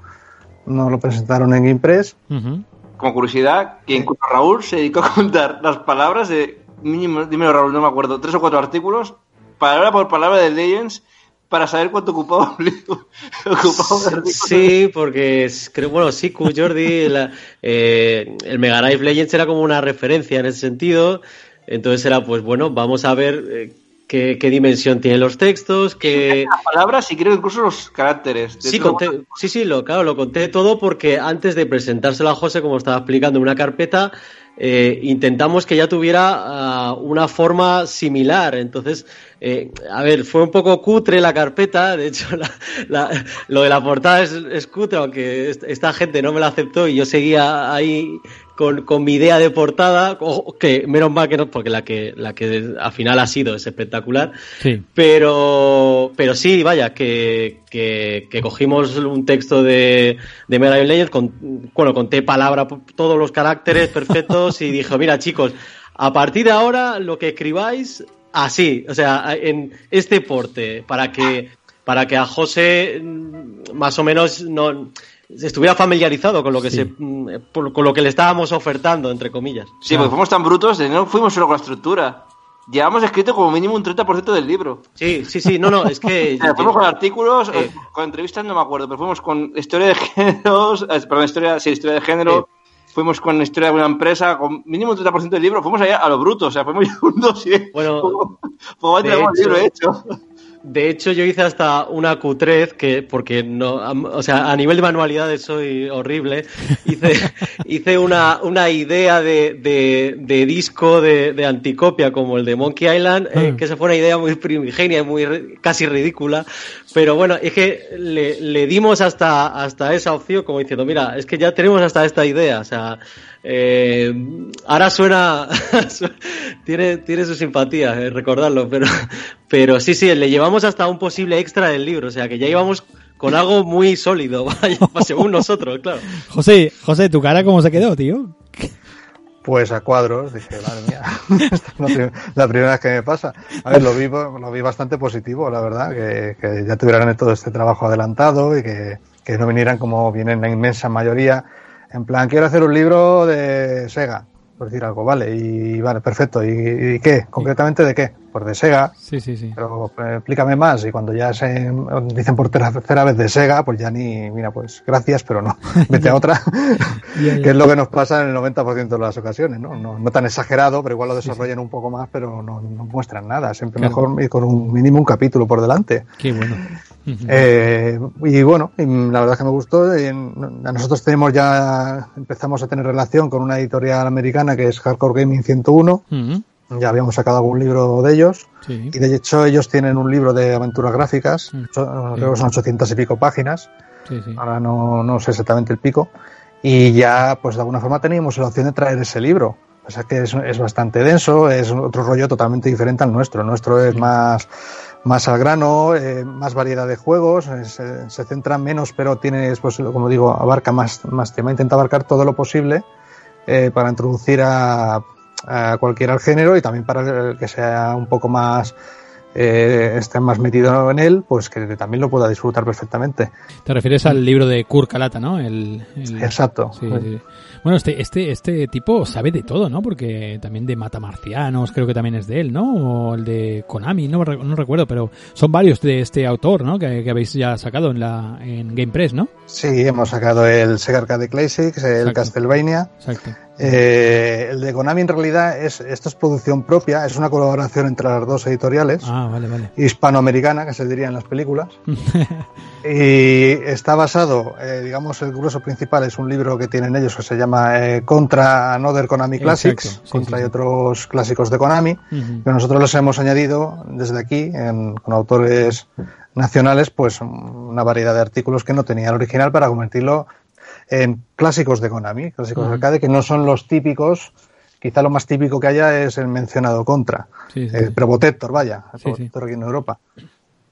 no lo presentaron en Impress. Ujú. Como curiosidad, que incluso Raúl se dedicó a contar las palabras de mínimo, dímelo Raúl, no me acuerdo, tres o cuatro artículos, palabra por palabra de Legends, para saber cuánto ocupaba ocupaba. Sí, porque es- creo, bueno, sí, Jordi, la- eh, el Mega Drive Legends era como una referencia en ese sentido. Entonces era, pues bueno, vamos a ver eh, qué, qué dimensión tienen los textos, qué, Las palabras y creo incluso los caracteres. Sí, conté- sí, sí, lo, claro, lo conté todo porque antes de presentárselo a José, como estaba explicando, en una carpeta, eh, intentamos que ya tuviera ah, una forma similar. Entonces, eh, a ver, fue un poco cutre la carpeta. De hecho, la- la- lo de la portada es, es cutre, aunque est- esta gente no me la aceptó y yo seguía ahí con, con mi idea de portada, que menos mal que no, porque la que, la que al final ha sido es espectacular. Sí. Pero, pero sí, vaya, que, que, que cogimos un texto de, de Mega Legends, con, bueno, conté palabra, todos los caracteres perfectos y dije, mira chicos, a partir de ahora lo que escribáis, así, o sea, en este porte, para que, para que a José mm, más o menos no, estuviera familiarizado con lo que Sí. se mm, por- con lo que le estábamos ofertando entre comillas. Sí, porque fuimos tan brutos de no fuimos solo con la estructura. Llevamos escrito como mínimo un 30% del libro. Sí, sí, sí, no, no, es que O sea, fuimos con artículos, Eh. eh, con entrevistas no me acuerdo, pero fuimos con historia de géneros, eh, perdón, historia, sí, historia de género, fuimos con historia de una empresa, con mínimo un 30% del libro, fuimos allá a lo bruto, o sea, fuimos un dossier. Bueno, Pues de tenemos el hecho- libro hecho. De hecho, yo hice hasta una Q3 que, porque no, o sea, a nivel de manualidades soy horrible. Hice, hice una, una idea de, de, de disco de, de anticopia como el de Monkey Island, eh, Mm. que esa fue una idea muy primigenia, muy casi ridícula. Pero bueno, es que le, le dimos hasta, hasta esa opción como diciendo, mira, es que ya tenemos hasta esta idea. O sea, eh, ahora suena, tiene, tiene su simpatía eh, recordarlo, pero, pero sí, sí, le llevamos hasta un posible extra del libro, o sea que ya íbamos con algo muy sólido, según nosotros, claro. José, José, ¿tu cara cómo se quedó, tío? Pues a cuadros, dije, madre mía, esta es la, prim- la primera vez que me pasa. A ver, lo vi, lo vi bastante positivo, la verdad, que, que ya tuvieran todo este trabajo adelantado y que, que no vinieran como vienen la inmensa mayoría, en plan, quiero hacer un libro de Sega, por decir algo, vale, y vale, perfecto, ¿y, y qué? ¿Concretamente de qué? Pues de Sega, Sí, sí, sí. pero eh, explícame más. Y cuando ya se dicen por tercera vez de Sega, pues ya ni, mira, pues gracias, pero no, vete a otra, que es lo que nos pasa en el 90% de las ocasiones, ¿no? ¿no? No tan exagerado, pero igual lo desarrollan un poco más, pero no, no muestran nada. Siempre Claro. mejor ir con un mínimo un capítulo por delante. Qué bueno. Ujú. Eh, y bueno, y la verdad es que me gustó. Y nosotros tenemos ya, empezamos a tener relación con una editorial americana que es Hardcore Gaming 101. Ujú. Ya habíamos sacado algún libro de ellos. Sí. Y de hecho ellos tienen un libro de aventuras gráficas, Mm. so- creo que son 800 y pico páginas, Sí, sí. ahora no, no sé exactamente el pico, y ya pues de alguna forma teníamos la opción de traer ese libro. O sea que es, es bastante denso, es otro rollo totalmente diferente al nuestro. El nuestro es más, más al grano, eh, más variedad de juegos, eh, se, centra menos, pero tiene, pues, como digo, abarca más, más tema. Intenta abarcar todo lo posible eh, para introducir a, a cualquiera al género y también para el que sea un poco más eh, esté más metido en él, pues que también lo pueda disfrutar perfectamente. Te refieres al libro de Kurt Kalata, ¿no? El, el- Exacto. Sí, sí. Bueno, este, este, este tipo sabe de todo, ¿no? Porque también de Matamarcianos, creo que también es de él, ¿no? O el de Konami, no, no recuerdo, pero son varios de este autor, ¿no? Que, que habéis ya sacado en la en Game Press, ¿no? Sí, hemos sacado el Sega Arcade Classics, el Exacto. Castlevania. Exacto. Eh, el de Konami en realidad es, esto es producción propia, es una colaboración entre las dos editoriales, Ah, vale, vale. hispanoamericana, que se diría en las películas. Y está basado, eh, digamos, el grueso principal es un libro que tienen ellos que se llama eh, Contra Another Konami Classics, sí, contra sí, y sí. otros clásicos de Konami. Ujú. que nosotros los hemos añadido desde aquí en- con autores nacionales pues una variedad de artículos que no tenía el original para convertirlo en clásicos de Konami, clásicos de arcade que no son los típicos quizá lo más típico que haya es el mencionado Contra Sí, sí. el Probotector vaya el Probotector aquí en Europa.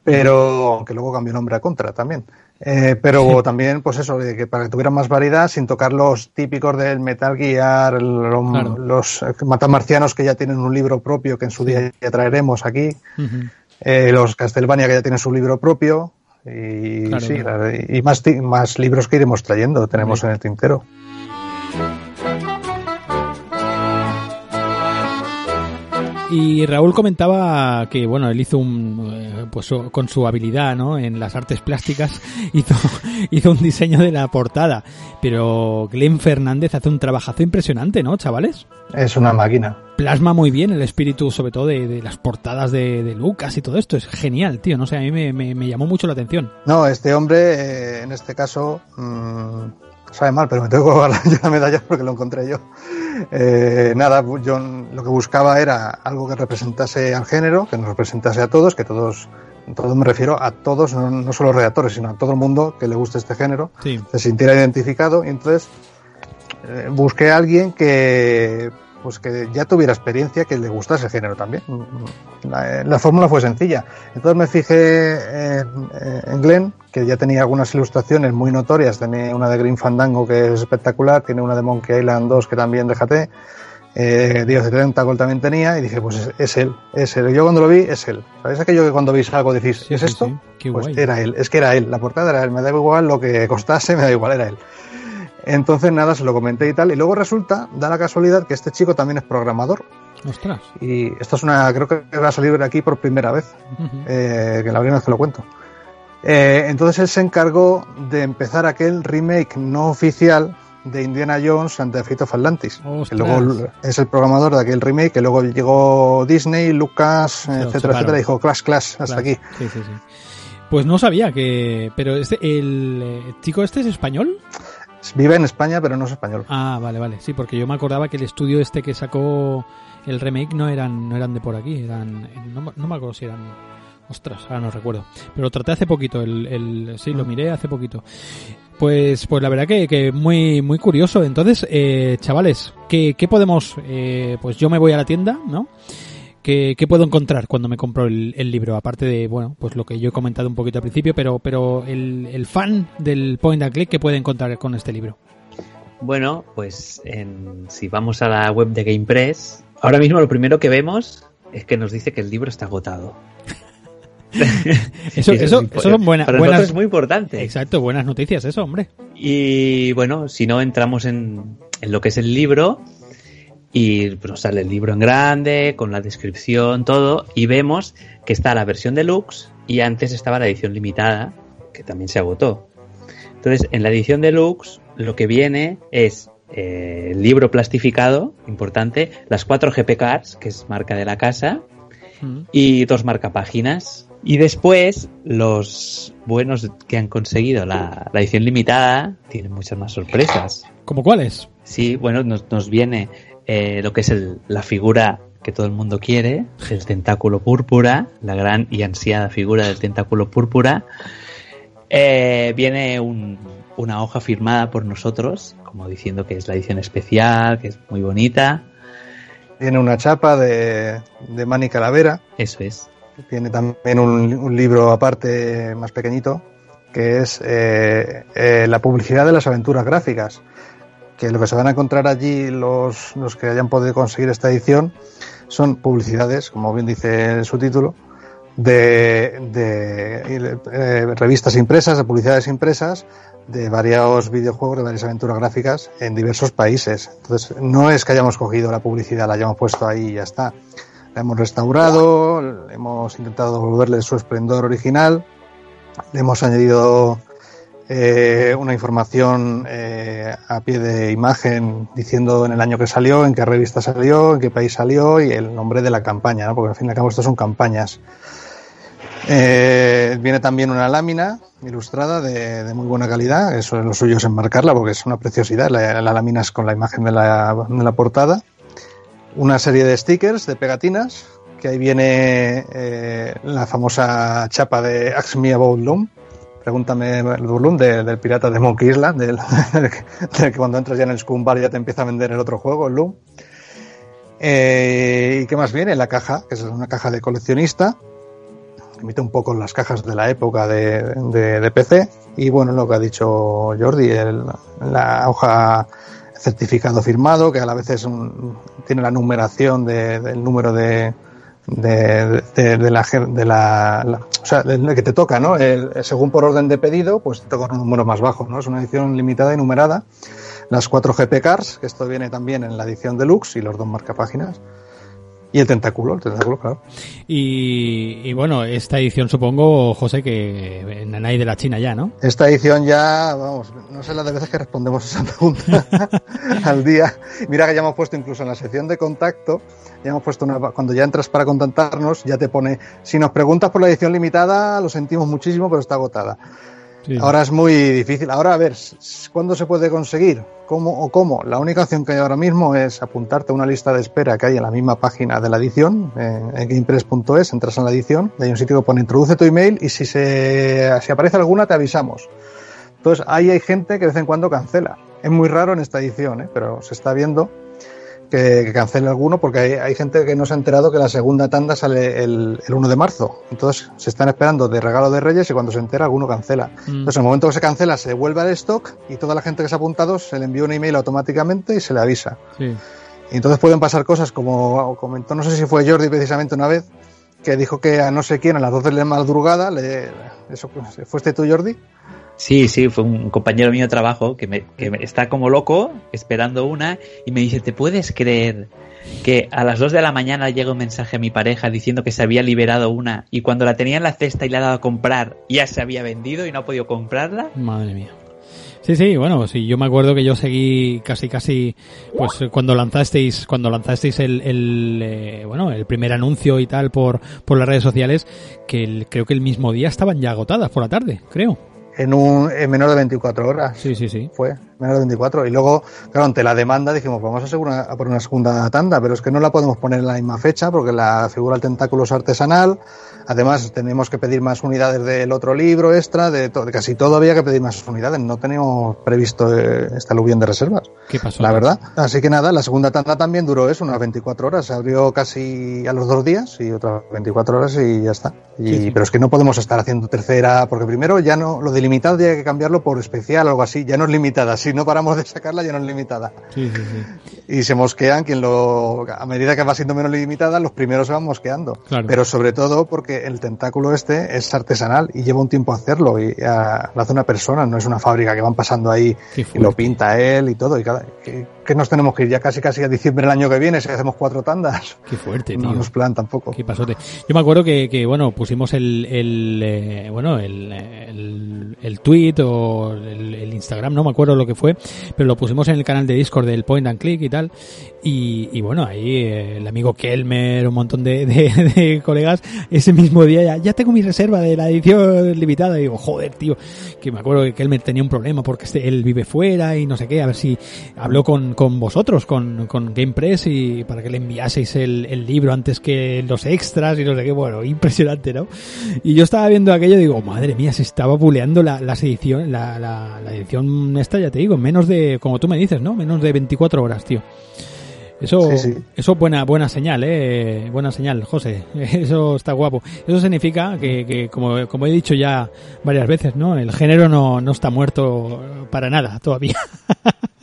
Pero aunque luego cambió nombre a Contra también. Eh, pero también pues eso de que para que tuvieran más variedad sin tocar los típicos del Metal Gear Claro. los eh, matamarcianos que ya tienen un libro propio que en su día ya traeremos aquí eh, los Castlevania que ya tienen su libro propio y Claro, sí, claro. y más libros que iremos trayendo tenemos Sí. en el tintero Y Raúl comentaba que, bueno, él hizo un, eh, pues con su habilidad, ¿no? En las artes plásticas hizo, hizo un diseño de la portada. Pero Glenn Fernández hace un trabajazo impresionante, ¿no, chavales? es una máquina Plasma muy bien el espíritu, sobre todo de, de las portadas de, de Lucas y todo esto. Es genial, tío. No sé, a mí me, me- me llamó mucho la atención. no este hombre eh, en este caso mm, sabe mal pero me tengo que colgar yo la medalla porque lo encontré yo Eh, nada yo lo que buscaba era algo que representase al género que nos representase a todos que todos todo me refiero a todos no, no solo redactores sino a todo el mundo que le guste este género Sí. se sintiera identificado y entonces eh, busqué a alguien que pues que ya tuviera experiencia que le gustase el género también la, la fórmula fue sencilla entonces me fijé en, en Glenn que ya tenía algunas ilustraciones muy notorias tenía una de Green Fandango que es espectacular tiene una de Monkey Island 2 que también déjate Eh, Dios de Tentacle también tenía y dije, pues es, es él, es él. Yo cuando lo vi, es él. ¿Sabéis aquello que cuando veis algo decís, Sí, ¿es sí, esto? sí. Qué pues guay. era él, es que era él, la portada era él, me da igual lo que costase, me da igual, era él. Entonces nada, se lo comenté y tal, y luego resulta, da la casualidad que este chico también es programador. Ostras. Y esto es una, creo que va a salir aquí por primera vez, eh, que la primera vez que lo cuento. Eh, entonces él se encargó de empezar aquel remake no oficial de Indiana Jones and the Fate of Atlantis. Que luego es el programador de aquel remake, que luego llegó Disney, Lucas, etcétera, etcétera, y dijo Clash, Clash, hasta Claro. aquí. Sí, sí, sí. Pues no sabía que. Pero este, el eh, chico este es español. Vive en España, pero no es español. Ah, vale, vale. Sí, porque yo me acordaba que el estudio este que sacó el remake no eran, no eran de por aquí. Eran. No, me- no me acuerdo si eran. Ostras, ahora no recuerdo. Pero lo traté hace poquito. El, el, sí, lo miré hace poquito. Pues, pues la verdad que, que muy, muy curioso. Entonces, eh, chavales, ¿qué, qué podemos? eh, pues yo me voy a la tienda, ¿no? ¿Qué, qué puedo encontrar cuando me compro el, el libro? Aparte de, bueno, pues lo que yo he comentado un poquito al principio, pero, pero el, el fan del point and click, ¿qué puede encontrar con este libro? Bueno, pues en- si vamos a la web de GamePress, ahora mismo lo primero que vemos es que nos dice que el libro está agotado. Eso, es eso, impo- eso son buena- para buenas, es muy importante. exacto, buenas noticias, eso, hombre. Y bueno, si no entramos en, en lo que es el libro y pues, sale el libro en grande, con la descripción, todo, y vemos que está la versión deluxe y antes estaba la edición limitada, que también se agotó. Entonces, en la edición deluxe lo que viene es eh, el libro plastificado, importante, las cuatro GP Cards, que es marca de la casa, y dos marcapáginas. Y después, los buenos que han conseguido la, la edición limitada tienen muchas más sorpresas. ¿Como cuáles? Sí, bueno, nos, nos viene eh, lo que es el- la figura que todo el mundo quiere, el tentáculo púrpura, la gran y ansiada figura del tentáculo púrpura. Eh, viene un- una hoja firmada por nosotros, como diciendo que es la edición especial, que es muy bonita. Tiene una chapa de, de Manny Calavera. Eso es. Tiene también un, un libro aparte más pequeñito que es eh, eh, la publicidad de las aventuras gráficas. Que lo que se van a encontrar allí los, los que hayan podido conseguir esta edición son publicidades, como bien dice su título, de, eh, revistas impresas, de publicidades impresas, de varios videojuegos, de varias aventuras gráficas en diversos países. Entonces, no es que hayamos cogido la publicidad, la hayamos puesto ahí y ya está. La hemos restaurado, hemos intentado devolverle su esplendor original, le hemos añadido eh, una información eh, a pie de imagen diciendo en el año que salió, en qué revista salió, en qué país salió y el nombre de la campaña, ¿no? porque al fin y al cabo estas son campañas. Eh, viene también una lámina ilustrada de, muy buena calidad, eso es lo suyo es enmarcarla porque es una preciosidad, la, la lámina es con la imagen de la, de la, portada. Una serie de stickers, de pegatinas, que ahí viene eh, la famosa chapa de Ask Me About Loom, pregúntame Loom de, del pirata de Monkey Island, del, que cuando entras ya en el Scum Bar ya te empieza a vender el otro juego, el Loom. Eh, ¿Y qué más viene? La caja, que es una caja de coleccionista, imita un poco las cajas de la época de, de, de PC y bueno lo que ha dicho Jordi el, la hoja certificado firmado que a la vez es un, tiene la numeración de, del número de de, de, la, de que te toca, ¿no? El, según por orden de pedido, pues te toca un número más bajo, ¿no? Es una edición limitada y numerada. Las cuatro GP Cars, que esto viene también en la edición deluxe y los dos marcapáginas. Y el tentáculo, el tentáculo, claro. Y, y, bueno, esta edición supongo, José, que Nanay de la China ya, ¿no? Esta edición ya, vamos, no sé las de veces que respondemos esa pregunta al día. Mira que ya hemos puesto incluso en la sección de contacto, ya hemos puesto una, cuando ya entras para contactarnos, ya te pone, si nos preguntas por la edición limitada, lo sentimos muchísimo, pero está agotada. Ahora es muy difícil. Ahora, a ver, ¿cuándo se puede conseguir? ¿Cómo o cómo? La única opción que hay ahora mismo es apuntarte a una lista de espera que hay en la misma página de la edición, eh, en gamepress.es, entras en la edición, hay un sitio que pone introduce tu email y si, se, si aparece alguna te avisamos. Entonces, ahí hay gente que de vez en cuando cancela. Es muy raro en esta edición, ¿eh? pero se está viendo que, que, cancele alguno porque hay, hay, gente que no se ha enterado que la segunda tanda sale el, el, 1 de marzo. Entonces se están esperando de regalo de Reyes y cuando se entera alguno cancela. Mm. Entonces en el momento que se cancela se vuelve al stock y toda la gente que se ha apuntado se le envía un email automáticamente y se le avisa. Sí. Y entonces pueden pasar cosas como comentó, no sé si fue Jordi precisamente una vez, que dijo que a no sé quién a las 12 de la madrugada, le, eso, ¿fuiste tú Jordi? Sí, sí, fue un compañero mío de trabajo que, me, que me está como loco esperando una y me dice, ¿te puedes creer que a las 2 de la mañana llega un mensaje a mi pareja diciendo que se había liberado una y cuando la tenía en la cesta y la ha dado a comprar ya se había vendido y no ha podido comprarla? Madre mía. Sí, sí, bueno, sí, yo me acuerdo que yo seguí casi, casi, pues cuando lanzasteis, cuando lanzasteis el, el eh, bueno, el primer anuncio y tal por, por las redes sociales, que el- creo que el mismo día estaban ya agotadas por la tarde, creo. En, un, en menos de 24 horas. Sí, sí, sí. Fue, menos de 24. Y luego, claro, ante la demanda dijimos, vamos a, una, a poner una segunda tanda, pero es que no la podemos poner en la misma fecha porque la figura del tentáculo es artesanal. Además, tenemos que pedir más unidades del otro libro extra, de, to- de casi todo había que pedir más unidades. No teníamos previsto eh, este aluvión de reservas, ¿Qué pasó? la verdad. Así que nada, la segunda tanda también duró eso, unas 24 horas. Se abrió casi a los dos días y otras 24 horas y ya está. Y, Sí, sí. Pero es que no podemos estar haciendo tercera, porque primero ya no, lo de limitado ya hay que cambiarlo por especial o algo así. Ya no es limitada. Si no paramos de sacarla, ya no es limitada. Sí, sí, sí. Y se mosquean quien lo, a medida que va siendo menos limitada, los primeros se van mosqueando. Claro. Pero sobre todo porque el tentáculo este es artesanal y lleva un tiempo hacerlo y ah, lo hace una persona, no es una fábrica que van pasando ahí y lo pinta él y todo. Y cada, que nos tenemos que ir ya casi casi a diciembre del año que viene si hacemos cuatro tandas. Qué fuerte, tío. No nos plan tampoco. Qué pasote. Yo me acuerdo que, que bueno, pusimos el, el eh, bueno, el, el, el tweet o el, el Instagram, no me acuerdo lo que fue, pero lo pusimos en el canal de Discord del Point and Click y tal. Y, y bueno, ahí eh, el amigo Kelmer, un montón de, de- de colegas, ese mismo día ya, ya tengo mi reserva de la edición limitada. Y digo, joder, tío, que me acuerdo que Kelmer tenía un problema porque este, él vive fuera y no sé qué, a ver si habló con, con vosotros, con, con GamePress y para que le enviaseis el, el libro antes que los extras y no sé qué, bueno, impresionante, ¿no? Y yo estaba viendo aquello y digo, madre mía, se estaba buleando la, las edición, la, la, la edición esta, ya te digo, en menos de, como tú me dices, ¿no? Menos de 24 horas, tío. Eso, Sí, sí. eso buena, buena señal, eh, buena señal, José. Eso está guapo. Eso significa que, que como, como he dicho ya varias veces, ¿no? El género no, no está muerto para nada todavía.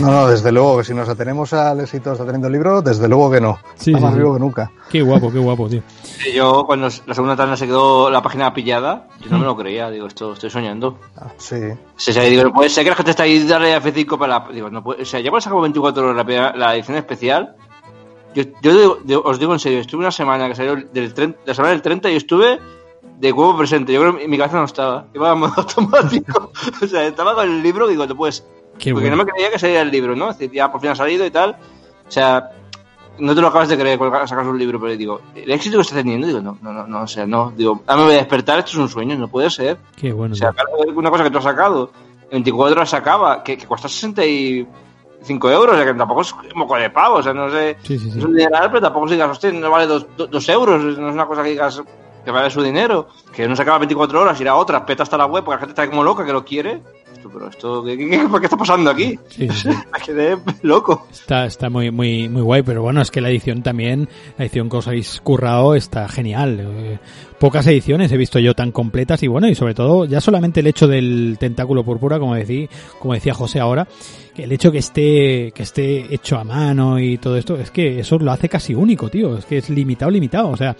No, no, desde luego que si nos atenemos al éxito está teniendo el libro, desde luego que no. Sí, está sí, más sí. vivo que nunca. Qué guapo, qué guapo, tío. Sí, Yo, cuando la segunda tanda se quedó la página pillada, yo no me lo creía. Digo, esto estoy soñando. Ah, Sí. O sea, digo, no puede ser que la gente está ahí darle a F5 para la. Digo, no puede, o sea, ya cuando sacamos 24 horas la, primera- la edición especial. Yo, yo digo- digo- os digo en serio, estuve una semana que salió del 30, la semana del 30 y estuve de huevo presente. Yo creo que mi cabeza no estaba. Iba en modo automático. o sea, estaba con el libro, digo, no puedes. Qué porque bueno. no me creía que saliera el libro, ¿no? Es decir, ya por fin ha salido y tal. O sea, no te lo acabas de creer cuando sacas un libro, pero digo, el éxito que está teniendo, digo, no, no, no, no, o sea, no. Digo, ahora me voy a despertar, esto es un sueño, no puede ser. Qué bueno, O sea, claro, una cosa que tú has sacado, en 24 horas se acaba, que, que cuesta 65 euros, o sea, que tampoco es moco de pavo, o sea, no sé, Sí, sí, sí. es un dineral, pero tampoco si digas, hostia, no vale 2 euros, no es una cosa que digas que vale su dinero, que no se acaba 24 horas, ir a otra, peta hasta la web, porque la gente está como loca que lo quiere. Pero esto, ¿qué, qué, qué- qué está pasando aquí? Sí, sí, sí. Me quedé loco. Está, está muy, muy, muy guay, pero bueno, es que la edición también, la edición que os habéis currado está genial. Eh, pocas ediciones he visto yo tan completas y bueno, y sobre todo, ya solamente el hecho del tentáculo púrpura, como decía, como decía José ahora, el hecho que esté, que esté hecho a mano y todo esto, es que eso lo hace casi único, tío. Es que es limitado, limitado, o sea,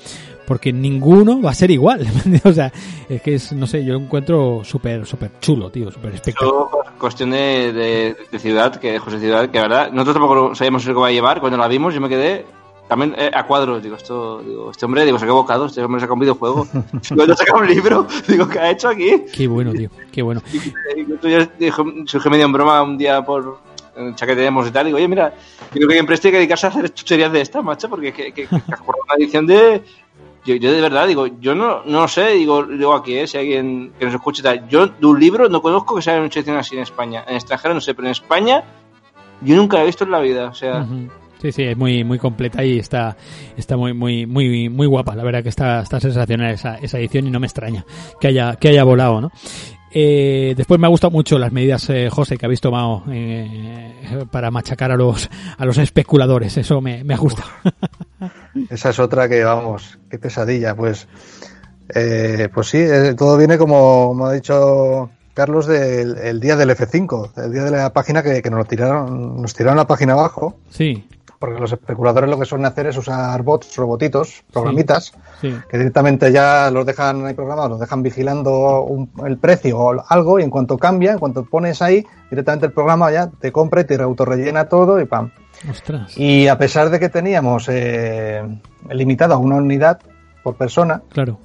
porque ninguno va a ser igual. o sea, es que es, no sé, yo lo encuentro súper, súper chulo, tío, súper espectacular. Cuestión de, de- de ciudad, que José Ciudad, que la verdad, nosotros tampoco sabíamos lo que va a llevar. Cuando la vimos, yo me quedé también eh, a cuadros. Digo, esto, digo, este hombre, digo, se ha equivocado, este hombre saca un videojuego. Cuando saca un libro, digo, ¿qué ha hecho aquí? Qué bueno, tío, qué bueno. Y ya dijo, surgió medio en broma un día por eh, chaqueteemos y tal. Digo, oye, mira, creo que en Presti hay que dedicarse a hacer chucherías de esta, macho, porque que, que, que una edición de. Yo, yo de verdad digo, yo no, no sé, digo, digo aquí, eh, si alguien que nos escuche y tal. Yo de un libro no conozco que se haya hecho edición así en España. En extranjero no sé, pero en España yo nunca la he visto en la vida. O sea. Sí, sí, es muy, muy completa y está, está muy, muy, muy, muy guapa. La verdad que está, está sensacional esa, esa edición y no me extraña que haya, que haya volado, ¿no? Eh, después me ha gustado mucho las medidas, eh, José, que habéis tomado eh, para machacar a los, a los especuladores. Eso me, me ha gustado. Esa es otra que, vamos, qué pesadilla. Pues, eh, pues sí, eh, todo viene como, como ha dicho Carlos del el día del F5, el día de la página que, que nos lo tiraron, nos tiraron la página abajo. Sí, porque los especuladores lo que suelen hacer es usar bots, robotitos, programitas, Sí. que directamente ya los dejan ahí programados, los dejan vigilando un- el precio o algo y en cuanto cambia, en cuanto pones ahí, directamente el programa ya te compra y te autorrellena todo y pam. Ostras. Y a pesar de que teníamos eh, limitado a una unidad por persona, Claro.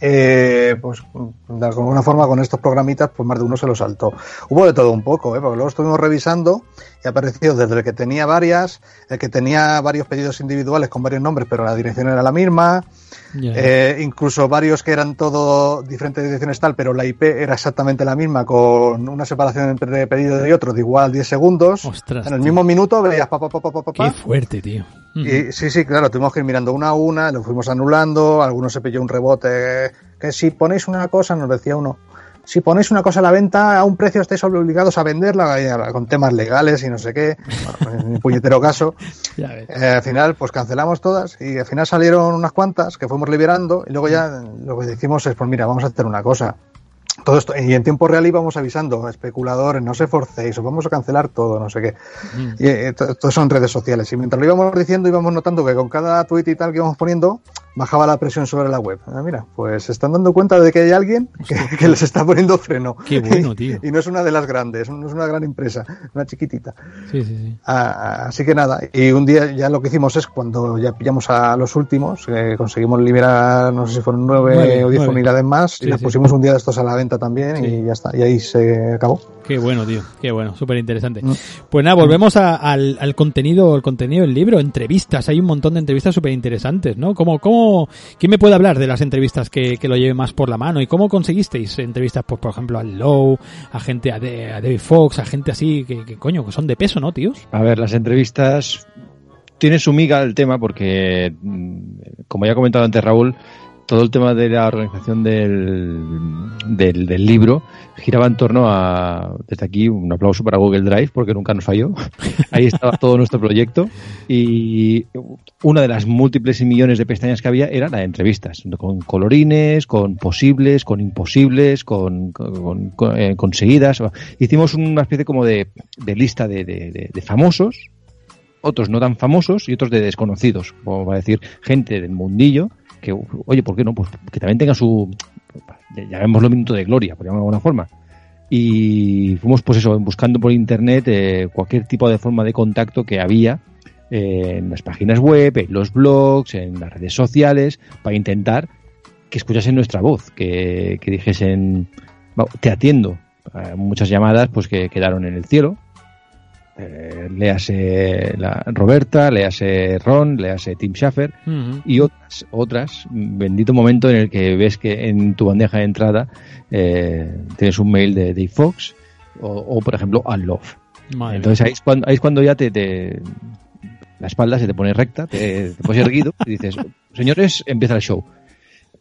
eh, pues de alguna forma con estos programitas, pues más de uno se lo saltó. Hubo de todo un poco, ¿eh? porque luego estuvimos revisando y apareció desde el que tenía varias, el que tenía varios pedidos individuales con varios nombres, pero la dirección era la misma, ya. eh, incluso varios que eran todo diferentes direcciones tal, pero la IP era exactamente la misma, con una separación entre pedido y otro de igual 10 segundos. Ostras, en el tío. mismo minuto veías pa, pa, pa, pa, pa, Qué fuerte, tío. Ujú. y sí, sí, claro, tuvimos que ir mirando una a una, lo fuimos anulando, algunos se pilló un rebote, que si ponéis una cosa, nos decía uno, si ponéis una cosa a la venta a un precio estáis obligados a venderla, y con temas legales y no sé qué, bueno, en mi puñetero caso. Eh, al final, pues cancelamos todas y al final salieron unas cuantas que fuimos liberando y luego ya lo que decimos es, pues mira, vamos a hacer una cosa. Todo esto, y en tiempo real íbamos avisando, especuladores, no se forcéis, os vamos a cancelar todo, no sé qué. Mm. Y eh, todo en redes sociales. Y mientras lo íbamos diciendo, íbamos notando que con cada tweet y tal que íbamos poniendo, bajaba la presión sobre la web. Ah, mira, pues se están dando cuenta de que hay alguien que, que les está poniendo freno. Qué bueno, tío. Y no es una de las grandes, no es una gran empresa, una chiquitita. Sí, sí, sí. Ah, así que nada, y un día ya lo que hicimos es cuando ya pillamos a los últimos, eh, conseguimos liberar, no sé si fueron nueve, o diez unidades más, Sí, y las sí. pusimos un día de estos a la venta también, Sí. y ya está, y ahí se acabó. Qué bueno, tío. Qué bueno, súper interesante. Mm. Pues nada, volvemos a- al, al contenido, el contenido del libro, entrevistas. Hay un montón de entrevistas súper interesantes, ¿no? ¿Cómo, cómo, ¿Quién me puede hablar de las entrevistas que, que lo lleve más por la mano? ¿Y cómo conseguisteis entrevistas, pues, por ejemplo, al Low, a gente, a, De- a David Fox, a gente así, que, que coño, que son de peso, ¿no, tíos? A ver, las entrevistas tiene su miga el tema porque, mm, como ya ha comentado antes Raúl, todo el tema de la organización del, del, del libro giraba en torno a, desde aquí, un aplauso para Google Drive porque nunca nos falló. Ahí estaba todo nuestro proyecto y una de las múltiples y millones de pestañas que había era la de entrevistas, con colorines, con posibles, con imposibles, con, con- con- eh, conseguidas. Hicimos una especie como de, de lista de, de- de- de famosos, otros no tan famosos y otros de desconocidos, como va a decir gente del mundillo que, oye, ¿por qué no? Pues que también tenga su, llamémoslo minuto de gloria, por llamarlo de alguna forma. Y fuimos, pues eso, buscando por internet eh, cualquier tipo de forma de contacto que había eh, en las páginas web, en los blogs, en las redes sociales, para intentar que escuchasen nuestra voz, que, que dijesen, "Va, te atiendo. Eh, muchas llamadas pues que quedaron en el cielo. Eh, léase la Roberta, léase Ron, léase Tim Schafer y otras, otras, bendito momento en el que ves que en tu bandeja de entrada eh, tienes un mail de Dave Fox o, o, por ejemplo, Al Love. Madre Entonces ahí es cuando, ahí es cuando ya te, te- la espalda se te pone recta, te, te pones erguido y dices, señores, empieza el show.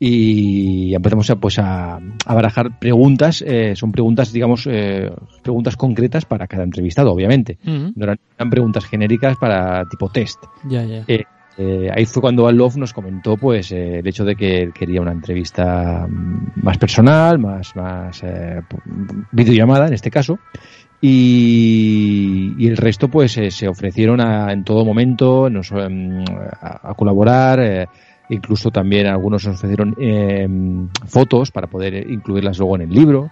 Y empezamos a, pues a, a barajar preguntas, eh, son preguntas, digamos, eh, preguntas concretas para cada entrevistado, obviamente. No eran, preguntas genéricas para tipo test. Ya, ya. Eh, eh, ahí fue cuando Al Love nos comentó pues eh, el hecho de que él quería una entrevista mm, más personal, más, más eh, videollamada en este caso. Y, y el resto pues eh, se ofrecieron a- en todo momento nos, em, a, a colaborar. eh, incluso también algunos nos ofrecieron em, fotos para poder incluirlas luego en el libro.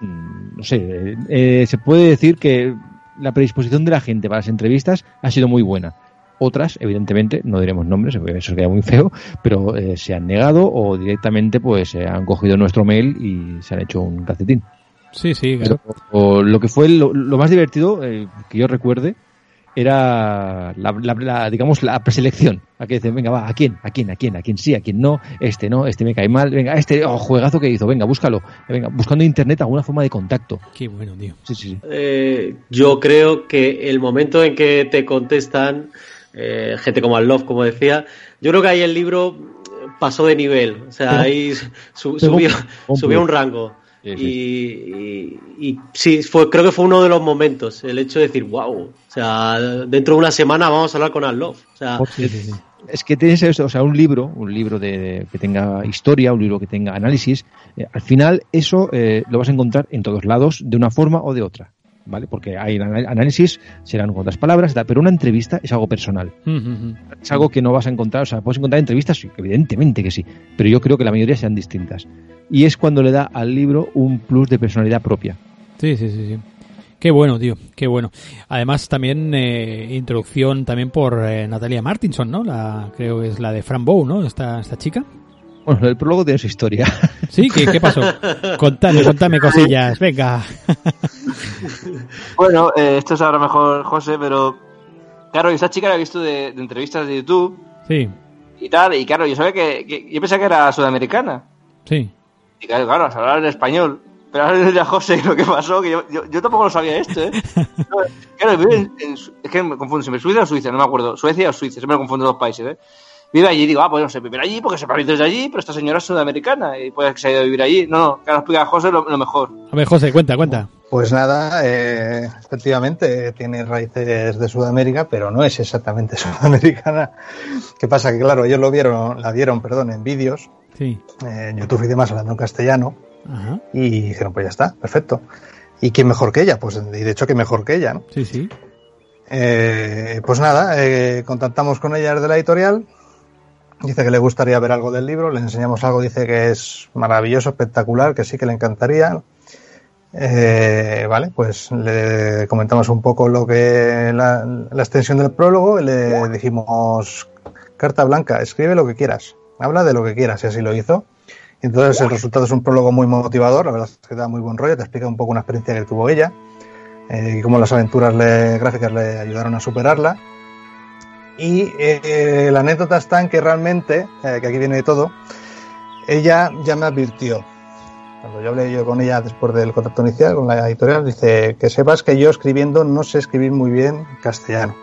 Mm, No sé, eh, se puede decir que la predisposición de la gente para las entrevistas ha sido muy buena. Otras, evidentemente, no diremos nombres, eso queda muy feo, pero eh, se han negado o directamente pues eh, han cogido nuestro mail y se han hecho un calcetín. Sí, sí, claro. Pero, o lo que fue lo, lo más divertido eh, que yo recuerde era la, la- la, digamos la preselección. A que dicen, venga, va, ¿a quién? ¿A quién? ¿A quién? ¿A quién sí? ¿A quién no? Este no, este me cae mal. Venga, este, oh, juegazo que hizo. Venga, búscalo. Venga, buscando en internet alguna forma de contacto. Qué bueno, tío. Sí, sí, sí. Eh, yo creo que el momento en que te contestan, eh, gente como Al Love, como decía, yo creo que ahí el libro pasó de nivel. O sea, ahí subió, subió un rango. Sí, Y, sí. y, y sí, fue, creo que fue uno de los momentos, el hecho de decir, wow, o sea, dentro de una semana vamos a hablar con Al Love. O sea, Sí, sí, sí. Es que tienes eso, o sea, un libro, un libro de, de- que tenga historia, un libro que tenga análisis, eh, al final eso eh, lo vas a encontrar en todos lados de una forma o de otra. ¿Vale? Porque hay análisis, serán con otras palabras, pero una entrevista es algo personal. Es algo que no vas a encontrar, o sea, puedes encontrar entrevistas, sí, evidentemente que sí, pero yo creo que la mayoría sean distintas. Y es cuando le da al libro un plus de personalidad propia. Sí, sí, sí, sí. Qué bueno, tío, qué bueno. Además, también eh, introducción también por eh, Natalia Martinson, ¿no? La, creo que es la de Fran Bow, ¿no? Esta, esta chica. Bueno, el prólogo tiene su historia. Sí, ¿qué, qué pasó? Contame, contame cosillas, venga. Bueno, eh, esto es ahora mejor José, pero claro, esta chica la he visto de, de entrevistas de YouTube Sí, y tal, y claro, yo sabía que, que- yo pensaba que era sudamericana. sí. Y claro, claro, se hablaba en español. Pero ahora le a José lo que pasó, que yo, yo, yo tampoco lo sabía esto, ¿eh? Claro, vive en, en es que me confundo siempre, Suiza o Suiza, no me acuerdo. Suecia o Suiza, siempre me confundo los países, ¿eh? Vive allí, digo, ah, pues no sé, vivir allí porque se parece desde allí, pero esta señora es sudamericana y puede que se haya ido a vivir allí. No, no, claro, explica a José lo, lo mejor. A ver, José, cuenta, cuenta. Pues nada, eh, efectivamente tiene raíces de Sudamérica, pero no es exactamente sudamericana. ¿Qué pasa? Que claro, ellos lo vieron, la vieron, perdón, en vídeos, Sí. eh, en YouTube y demás, hablando en castellano, Ajá. y dijeron, pues ya está, perfecto. ¿Y quién mejor que ella? Pues y de hecho, que mejor que ella, ¿no? Sí, sí. Eh, pues nada, eh, contactamos con ella desde la editorial. Dice que le gustaría ver algo del libro, le enseñamos algo, dice que es maravilloso, espectacular, que sí que le encantaría. Eh, vale, pues le comentamos un poco lo que la, la extensión del prólogo y le dijimos carta blanca, escribe lo que quieras, habla de lo que quieras y así lo hizo. Entonces el resultado es un prólogo muy motivador, la verdad es que da muy buen rollo, te explica un poco una experiencia que tuvo ella eh, y cómo las aventuras le- gráficas le ayudaron a superarla. Y eh, la anécdota está en que realmente, eh, que aquí viene de todo, ella ya me advirtió. Cuando yo hablé yo con ella después del contacto inicial con la editorial, dice que sepas que yo escribiendo no sé escribir muy bien castellano.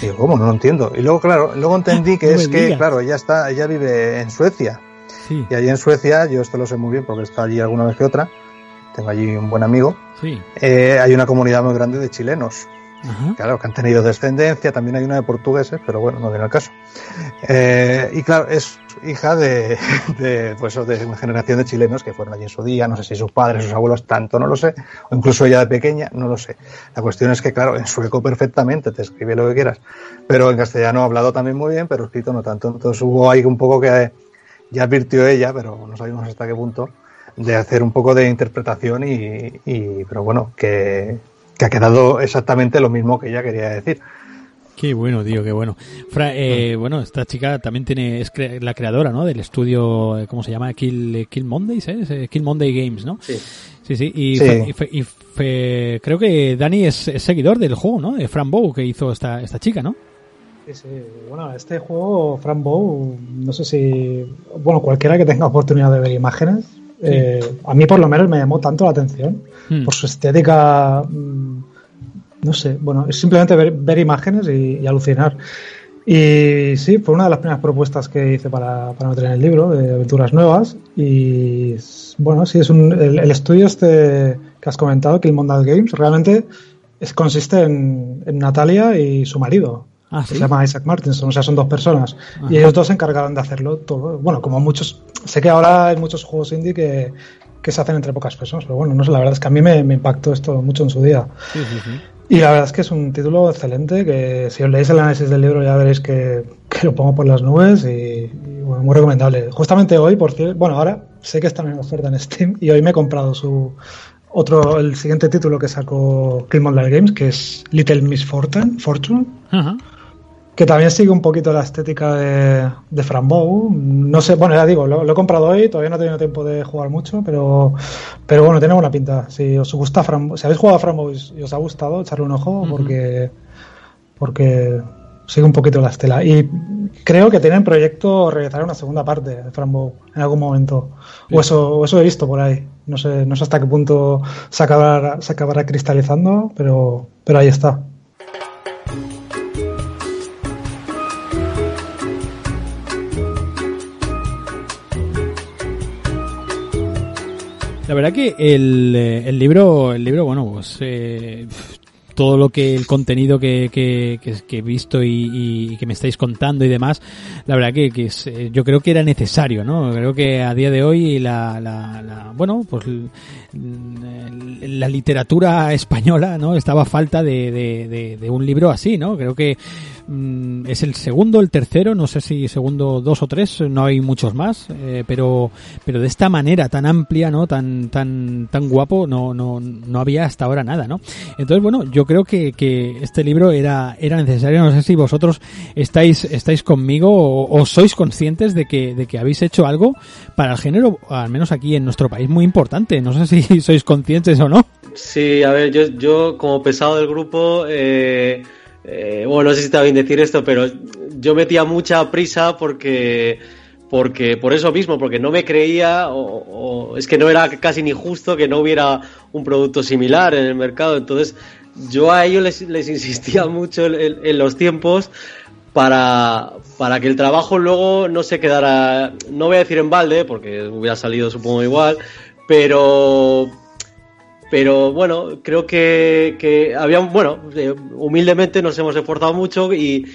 Digo, ¿cómo? No lo entiendo. Y luego, claro, luego entendí que No es que, claro, ella está, ella vive en Suecia. Sí, Y allí en Suecia, yo esto lo sé muy bien porque he estado allí alguna vez que otra, tengo allí un buen amigo, sí. eh, hay una comunidad muy grande de chilenos. Claro, que han tenido descendencia, también hay una de portugueses, pero bueno, no viene al caso. Eh, y claro, es hija de, de, pues, de una generación de chilenos que fueron allí en su día, no sé si sus padres, sus abuelos, tanto, no lo sé, o incluso ella de pequeña, no lo sé. La cuestión es que, claro, en sueco perfectamente, te escribe lo que quieras, pero en castellano ha hablado también muy bien, pero escrito no tanto. Entonces hubo ahí un poco que ya advirtió ella, pero no sabemos hasta qué punto, de hacer un poco de interpretación y, y pero bueno, que, que ha quedado exactamente lo mismo que ella quería decir. Qué bueno, tío, qué bueno. Fra- eh, bueno, esta chica también tiene es cre- la creadora, ¿no? Del estudio, eh, ¿cómo se llama? Kill, Kill Mondays, ¿eh? Es, eh, Kill Monday Games, ¿no? Sí. Sí, sí. Y, Sí. fe- y fe- y fe- creo que Dani es, es seguidor del juego, ¿no? De Fran Bow que hizo esta, esta chica, ¿no? Sí, sí. Bueno, este juego, Fran Bow, no sé si. Bueno, cualquiera que tenga oportunidad de ver imágenes, eh, a mí por lo menos me llamó tanto la atención Hmm. por su estética. mm, No sé, bueno, es simplemente ver, ver imágenes y, y alucinar. Y sí, fue una de las primeras propuestas que hice para, para meter en el libro de aventuras nuevas. Y bueno, sí, es un, el, el estudio este que has comentado, Killmondas Games, realmente es, consiste en, en Natalia y su marido. Ah, sí. Se llama Isaac Martinson, o sea, son dos personas. Ajá. Y ellos dos se encargaron de hacerlo todo. Bueno, como muchos. Sé que ahora hay muchos juegos indie que, que se hacen entre pocas personas, pero bueno, no sé, la verdad es que a mí me, me impactó esto mucho en su día. Sí, sí, sí. Y la verdad es que es un título excelente, que si os leéis el análisis del libro ya veréis que, que lo pongo por las nubes y, y, bueno, muy recomendable. Justamente hoy, por cierto, bueno, ahora sé que están en oferta en Steam y hoy me he comprado su otro, el siguiente título que sacó Killmonger Games, que es Little Miss Fortune, Fortune. Que también sigue un poquito la estética de, de Fran Bow. No sé, bueno, ya digo, lo, lo he comprado hoy, todavía no he tenido tiempo de jugar mucho, pero, pero bueno, tiene buena pinta. Si os gusta Fran Bow- si habéis jugado a Fran Bow y os ha gustado, echarle un ojo porque, porque sigue un poquito la estela. Y creo que tienen proyecto realizar una segunda parte de Fran Bow en algún momento. O eso, o eso he visto por ahí. No sé, no sé hasta qué punto se acabará, se acabará cristalizando, pero, pero ahí está. La verdad que el, eh, el libro, el libro, bueno, pues eh, todo lo que el contenido que, que, que, que he visto y, y, que me estáis contando y demás, la verdad que, que es, eh, yo creo que era necesario, ¿no? Creo que a día de hoy la, la, la bueno, pues la literatura española, ¿no? Estaba a falta de, de, de, de un libro así, ¿no? Creo que mm, es el segundo, el tercero, no sé si segundo dos o tres, no hay muchos más, eh, pero pero de esta manera tan amplia, ¿no? Tan tan tan guapo, no no no había hasta ahora nada, ¿no? Entonces, bueno, yo creo que, que este libro era era necesario, no sé si vosotros estáis estáis conmigo o, sois conscientes de que de que habéis hecho algo para el género, al menos aquí en nuestro país muy importante, no sé si sois conscientes o no. Sí, a ver, yo, yo como pesado del grupo, eh, eh, bueno, no sé si está bien decir esto, pero yo metía mucha prisa porque, porque por eso mismo, porque no me creía, o, es que no era casi ni justo que no hubiera un producto similar en el mercado. Entonces, yo a ellos les, insistía mucho en, en, en los tiempos para, para que el trabajo luego no se quedara, no voy a decir en balde, porque hubiera salido supongo igual, pero pero bueno, creo que, que había, bueno, eh, humildemente nos hemos esforzado mucho y,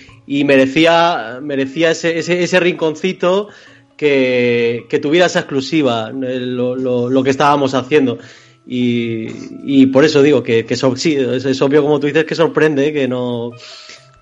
merecía, merecía ese, ese, ese rinconcito que, que, tuviera esa exclusiva, lo, lo, lo que estábamos haciendo. Y, por eso digo que, que so, sí, es, es, obvio como tú dices que sorprende que no,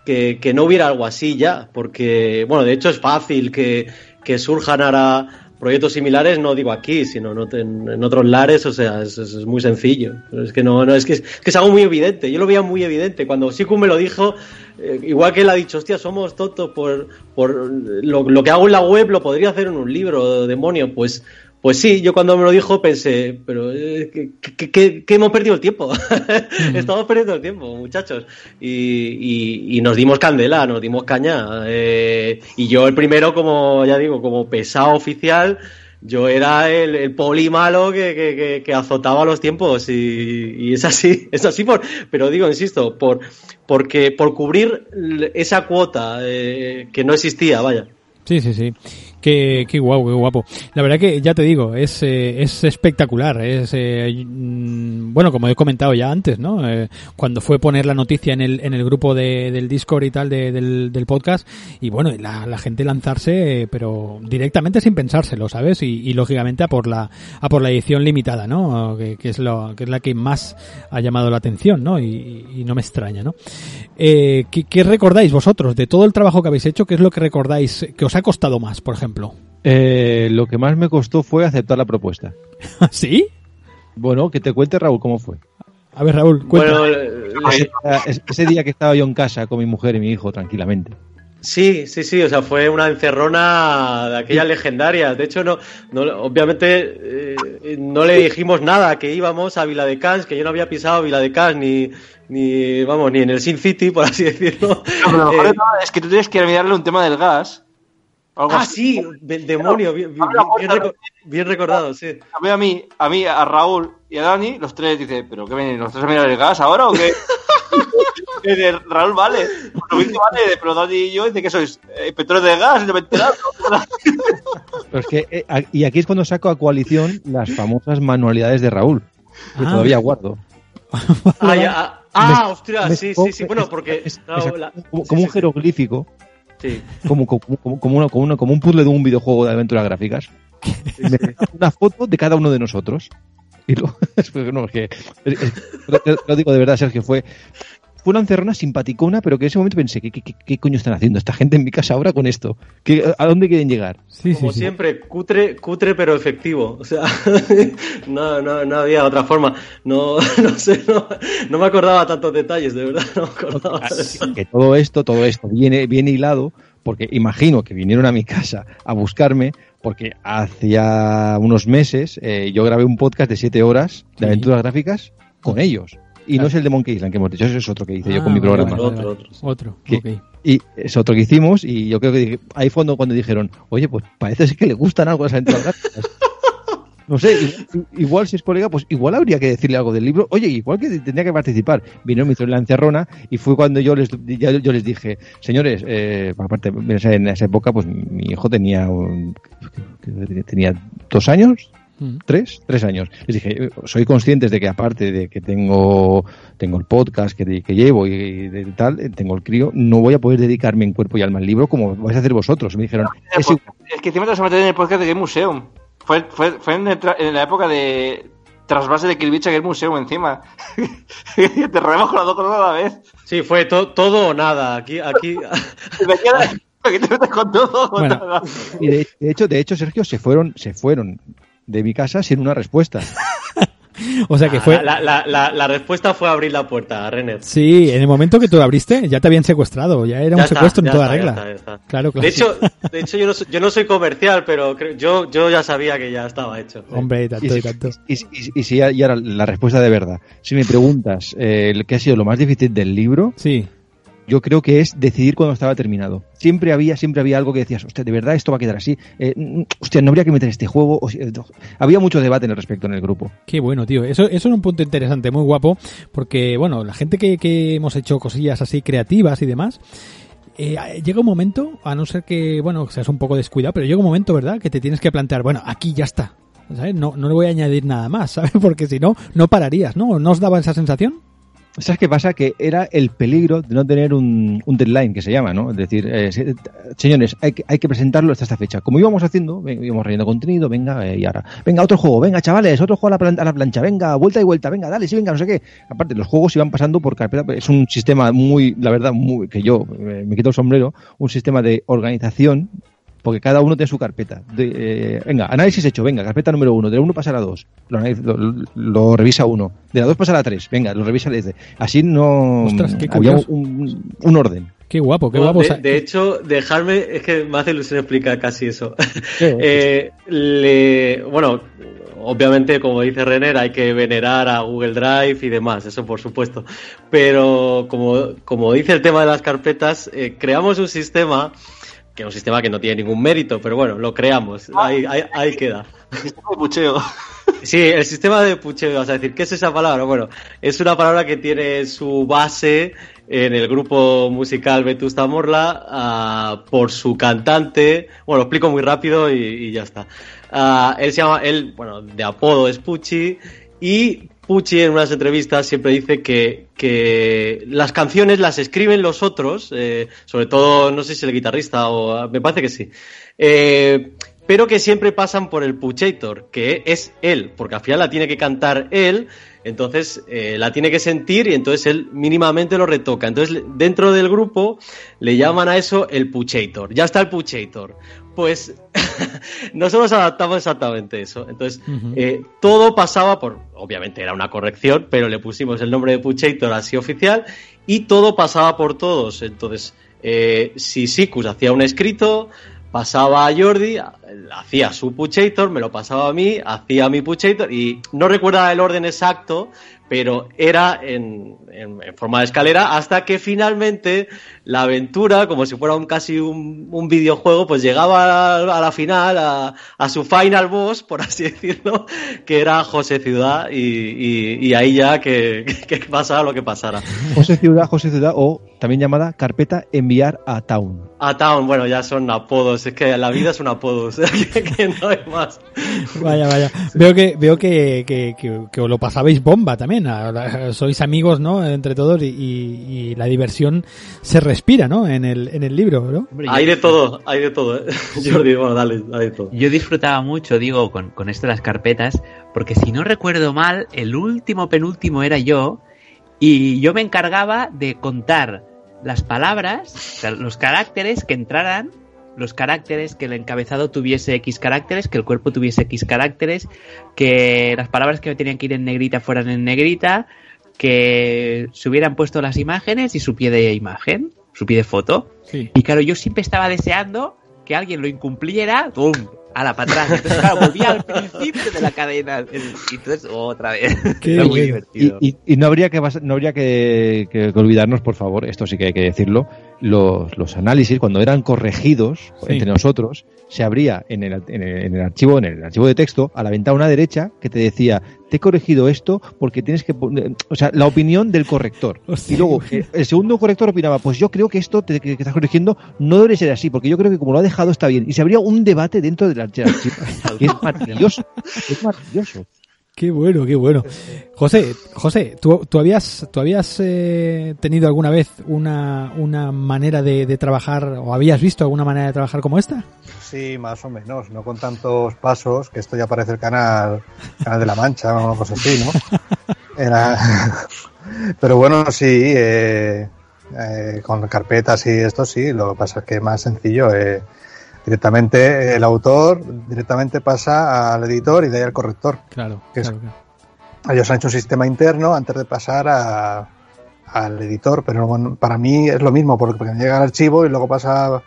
que, que no hubiera algo así ya, porque, bueno, de hecho es fácil que, que surjan ahora proyectos similares no digo aquí, sino en, en otros lares, o sea, es, muy sencillo. Es que no, no es, que es, algo muy evidente. Yo lo veía muy evidente. Cuando Siku me lo dijo, eh, igual que él ha dicho, hostia, somos tontos por, por lo, que hago en la web, lo podría hacer en un libro, demonio. Pues, pues sí, yo cuando me lo dijo pensé, pero eh, que, que, que, hemos perdido el tiempo. Estamos perdiendo el tiempo, muchachos. Y, y, y, nos dimos candela, nos dimos caña. Eh, y yo el primero, como ya digo, como pesado oficial, yo era el, el poli malo que, que, que, azotaba los tiempos y, y, es así, es así por, pero digo, insisto, por, porque, por cubrir esa cuota eh, que no existía, vaya. Sí, sí, sí. Qué, qué guapo, qué guapo. La verdad que ya te digo, es, eh, es espectacular. Es, eh, bueno, como he comentado ya antes, ¿no? Eh, cuando fue poner la noticia en el, en el grupo de, del Discord y tal de, del, del podcast, y bueno, la, la gente lanzarse, pero directamente sin pensárselo, ¿sabes? Y, lógicamente a por la, a por la edición limitada, ¿no? Que, que, es lo, que es la que más ha llamado la atención, ¿no? Y, no me extraña, ¿no? ¿qué, ¿Qué recordáis vosotros de todo el trabajo que habéis hecho? ¿Qué es lo que recordáis que os ha costado más, por ejemplo? Eh, lo que más me costó fue aceptar la propuesta. ¿Sí? Bueno, que te cuente Raúl cómo fue. A ver, Raúl, cuéntame. Bueno, ese, día que estaba yo en casa con mi mujer y mi hijo tranquilamente. Sí, sí, sí, o sea, fue una encerrona de aquellas legendarias. De hecho, no, no obviamente eh, no le dijimos nada, que íbamos a Vila de Cans, que yo no había pisado Vila de Cans ni, ni, vamos, ni en el Sin City, por así decirlo. No, pero lo mejor eh, es que tú tienes que mirarle un tema del gas ah, así. sí, del demonio, bien, bien, bien, reco bien, recordado, sí. A mí, a mí, a Raúl y a Dani, los tres dice, ¿pero qué vienen? ¿Los tres a mirar el gas ahora o qué? Raúl, vale. Lo mismo vale, pero Dani y yo dice que sois eh, petróleo de gas, de mentirado. Pero es que, eh, y aquí es cuando saco a coalición las famosas manualidades de Raúl, que ah. todavía guardo. ah, ya, ah, me, ostras, me, sí, sí, sí, bueno, porque... Es, es, la, como, como sí, un jeroglífico. Sí. Como, como, como, como, una, como, una, como un puzzle de un videojuego de aventuras gráficas. una foto de cada uno de nosotros. Y lo, no, es que, es, es, lo, lo, digo de verdad, Sergio, fue, fue una encerrona simpaticona, pero que en ese momento pensé, ¿qué, qué, qué coño están haciendo esta gente en mi casa ahora con esto? ¿Qué, ¿A dónde quieren llegar? Sí, Como sí, siempre, sí. cutre, cutre pero efectivo. O sea, no, no, no había otra forma. No, no sé, no, no, me acordaba tantos detalles, de verdad, no me acordaba. Que todo esto, todo esto viene, viene hilado, porque imagino que vinieron a mi casa a buscarme, porque hacía unos meses eh, yo grabé un podcast de siete horas de aventuras gráficas con ellos y no es el de Monkey Island que hemos dicho, ese es otro que hice ah, yo con mi programa. Otro, otro. Otro, que, okay. Y es otro que hicimos y yo creo que dije, ahí fue cuando dijeron, oye, pues parece que le gustan algo las aventuras gráficas. No sé, igual, igual, si es colega, pues igual habría que decirle algo del libro. Oye, igual que tendría que participar. Vino, me hizo la encerrona y fue cuando yo les, ya, yo les dije, señores, eh, aparte, en esa época, pues mi hijo tenía, un, tenía dos años. Tres, tres años. Les dije, eh, soy conscientes de que aparte de que tengo, tengo el podcast que, que llevo y de tal, eh, tengo el crío, no voy a poder dedicarme en cuerpo y alma al libro como vais a hacer vosotros. Me dijeron, es pues, es que encima te vas a meter en el podcast de Game Museum. Fue, fue, fue en, el tra- en la época de trasvase de Kirby a Game Museum encima. te con las dos cosas a la vez. Sí, fue to- todo o nada. Aquí, aquí. Te metes con todo o Bueno. nada. Y de, de hecho, de hecho, Sergio, se fueron, se fueron de mi casa sin una respuesta. O sea que fue... La, la, la, la respuesta fue abrir la puerta, Renner. Sí, en el momento que tú lo abriste, ya te habían secuestrado, ya era Ya un está, secuestro en toda está, ya regla. está, ya está. Claro, claro. De hecho, de hecho yo, no soy, yo no soy comercial, pero creo- yo, yo ya sabía que ya estaba hecho. Hombre, Y, tanto y si- tanto. y, y- y si era la respuesta de verdad. Si me preguntas eh, el que ha sido lo más difícil del libro, Sí, yo creo que es decidir cuando estaba terminado. Siempre había, siempre había algo que decías, hostia, de verdad esto va a quedar así. Eh, mm, no habría que meter este juego. Eh, había mucho debate en respecto en el grupo. Qué bueno, tío. Eso, eso es un punto interesante, muy guapo, porque, bueno, la gente que, que hemos hecho cosillas así creativas y demás, eh, llega un momento, a no ser que, bueno, seas un poco descuidado, pero llega un momento, ¿verdad?, que te tienes que plantear, bueno, aquí ya está. ¿sabes? No, no le voy a añadir nada más, ¿sabes? Porque si no, no pararías, ¿no? ¿No os daba esa sensación? ¿Sabes qué pasa? Que era el peligro de no tener un, un deadline, que se llama, ¿no? Es decir, eh, se- señores, hay que, hay que presentarlo hasta esta fecha. Como íbamos haciendo, íbamos relleno contenido, venga, eh, y ahora, venga, otro juego, venga, chavales, otro juego a la, plan- a la plancha, venga, vuelta y vuelta, venga, dale, sí, venga, no sé qué. Aparte, los juegos iban pasando por carpeta, es un sistema muy, la verdad, muy, que yo eh, me quito el sombrero, un sistema de organización porque cada uno tiene su carpeta. De, eh, venga, análisis hecho, venga, carpeta número uno, de la 1 pasa a la 2, lo, analiz- lo- lo revisa uno, de la 2 pasa a la 3, venga, lo revisa desde. Así no Ostras, qué había un, un orden. Qué guapo, qué guapo. de, hecho, dejarme, es que me hace ilusión explicar casi eso. Eh, le- bueno, obviamente, como dice Renner, hay que venerar a Google Drive y demás, eso por supuesto. Pero como, como dice el tema de las carpetas, eh, creamos un sistema, que es un sistema que no tiene ningún mérito, pero bueno, lo creamos, ahí, ahí, ahí queda. Sistema de pucheo. Sí, el sistema de pucheo, vas a decir, ¿qué es esa palabra? Bueno, es una palabra que tiene su base en el grupo musical Vetusta Morla ah, por su cantante. Bueno, lo explico muy rápido y, y ya está. Ah, él se llama, él, bueno, de apodo es Pucci y Pucci en unas entrevistas siempre dice que, que las canciones las escriben los otros, eh, sobre todo, no sé si el guitarrista o me parece que sí. Eh, pero que siempre pasan por el Puchator, que es él, porque al final la tiene que cantar él, entonces eh, la tiene que sentir y entonces él mínimamente lo retoca. Entonces dentro del grupo le llaman a eso el Puchator. Ya está el Puchator. Pues nosotros adaptamos exactamente eso. Entonces eh, todo pasaba por, obviamente era una corrección, pero le pusimos el nombre de Puchator así oficial y todo pasaba por todos. Entonces, eh, si Sikus hacía un escrito, pasaba a Jordi, hacía su Puchator, me lo pasaba a mí, hacía mi Puchator y no recuerdo el orden exacto, pero era en, en- en forma de escalera hasta que finalmente la aventura, como si fuera un, casi un, un videojuego, pues llegaba a, a la final, a, a su final boss, por así decirlo, que era José Ciudad y, y- y ahí ya que, que pasara lo que pasara. José Ciudad, José Ciudad, o también llamada carpeta enviar a Town. A Town, bueno, ya son apodos, es que la vida es un apodo, o sea, que, que no hay más. Vaya, vaya. Veo que veo que, que, que, que os lo pasabais bomba también. Sois amigos, ¿no? Entre todos y, y- y la diversión se respira, ¿no? En el, en el libro, ¿no? Hombre, yo- Hay de todo, hay de todo, ¿eh? Jordi, bueno, dale, hay de todo. Yo disfrutaba mucho, digo, con, con esto de las carpetas, porque si no recuerdo mal, el último penúltimo era yo, y yo me encargaba de contar las palabras, los caracteres que entraran, los caracteres, que el encabezado tuviese X caracteres, que el cuerpo tuviese X caracteres, que las palabras que tenían que ir en negrita fueran en negrita, que se hubieran puesto las imágenes y su pie de imagen, su pie de foto. Sí. Y claro, yo siempre estaba deseando que alguien lo incumpliera, ¡pum! A la para atrás. Entonces, claro, volvía al principio de la cadena. Y entonces, otra vez. Qué Era muy divertido. Y, y- y no habría que no habría que, que- que olvidarnos, por favor, esto sí que hay que decirlo, los, los análisis, cuando eran corregidos Sí. entre nosotros, se abría en el, en, el, en el archivo, en el archivo de texto, a la ventana derecha, que te decía, te he corregido esto porque tienes que poner, o sea, la opinión del corrector. Hostia. Y luego, eh, el segundo corrector opinaba, pues yo creo que esto te- que, que estás corrigiendo no debe ser así, porque yo creo que como lo ha dejado está bien. Y se abría un debate dentro del archivo. Y es maravilloso. Es maravilloso. Qué bueno, qué bueno. José, José, ¿tú, tú habías, tú habías eh, tenido alguna vez una, una manera de, de trabajar o habías visto alguna manera de trabajar como esta? Sí, más o menos, no con tantos pasos, que esto ya parece el canal, canal de la Mancha o cosa así, ¿no? Era... Pero bueno, sí, eh, eh, con carpetas y esto sí, lo que pasa es que es más sencillo. eh, directamente el autor directamente pasa al editor y de ahí al corrector. Claro, Que es- claro, claro. Ellos han hecho un sistema interno antes de pasar a- al editor, pero bueno, para mí es lo mismo, porque llega el archivo y luego pasa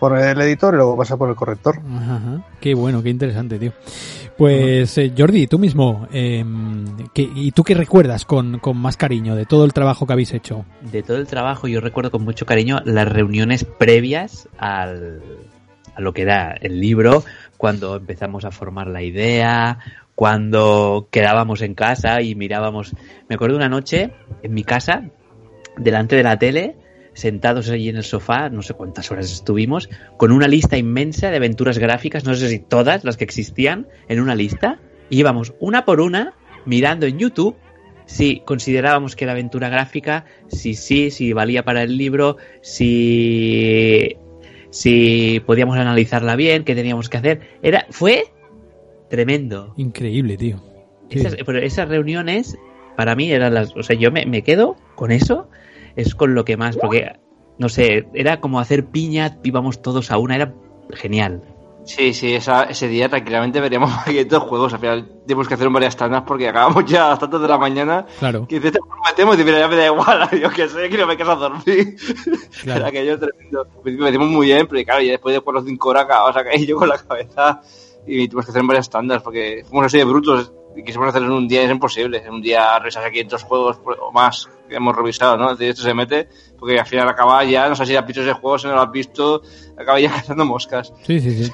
por el editor y luego pasa por el corrector. Ajá, ajá. Qué bueno, qué interesante, tío. Pues eh, Jordi, tú mismo, eh, ¿qué- ¿y tú qué recuerdas con, con más cariño de todo el trabajo que habéis hecho? De todo el trabajo yo recuerdo con mucho cariño las reuniones previas al, a lo que era el libro, cuando empezamos a formar la idea, cuando quedábamos en casa y mirábamos. Me acuerdo una noche en mi casa, delante de la tele, sentados allí en el sofá, no sé cuántas horas estuvimos, con una lista inmensa de aventuras gráficas, no sé si todas las que existían, en una lista, y íbamos una por una mirando en YouTube si considerábamos que era aventura gráfica, si sí, si valía para el libro, si si podíamos analizarla bien, qué teníamos que hacer. Era fue tremendo. Increíble, tío. Sí. Esas, pero esas reuniones para mí eran las, o sea, yo me, me quedo con eso, es con lo que más, porque no sé, era como hacer piña, íbamos todos a una, era genial. Sí, sí, esa- ese día tranquilamente veríamos paquetes juegos. Al final tenemos que hacer varias tandas porque acabamos ya a las tantas de la mañana. Claro, Que dices, te prometemos, y mira, ya me da igual, yo que sé, que no me quedo a dormir. Claro. Era aquello tremendo. Al principio me decimos muy bien, pero claro, ya después de 4 o 5 horas acabamos a caer yo con la cabeza y tuvimos que hacer varias tandas porque fuimos así de brutos y quisimos hacerlo en un día, es imposible. En un día revisar 500 juegos o más que hemos revisado, ¿no? Entonces esto se mete porque al final acaba ya, no sé si has visto ese juego, si no lo has visto, acaba ya cazando moscas. sí, sí, sí.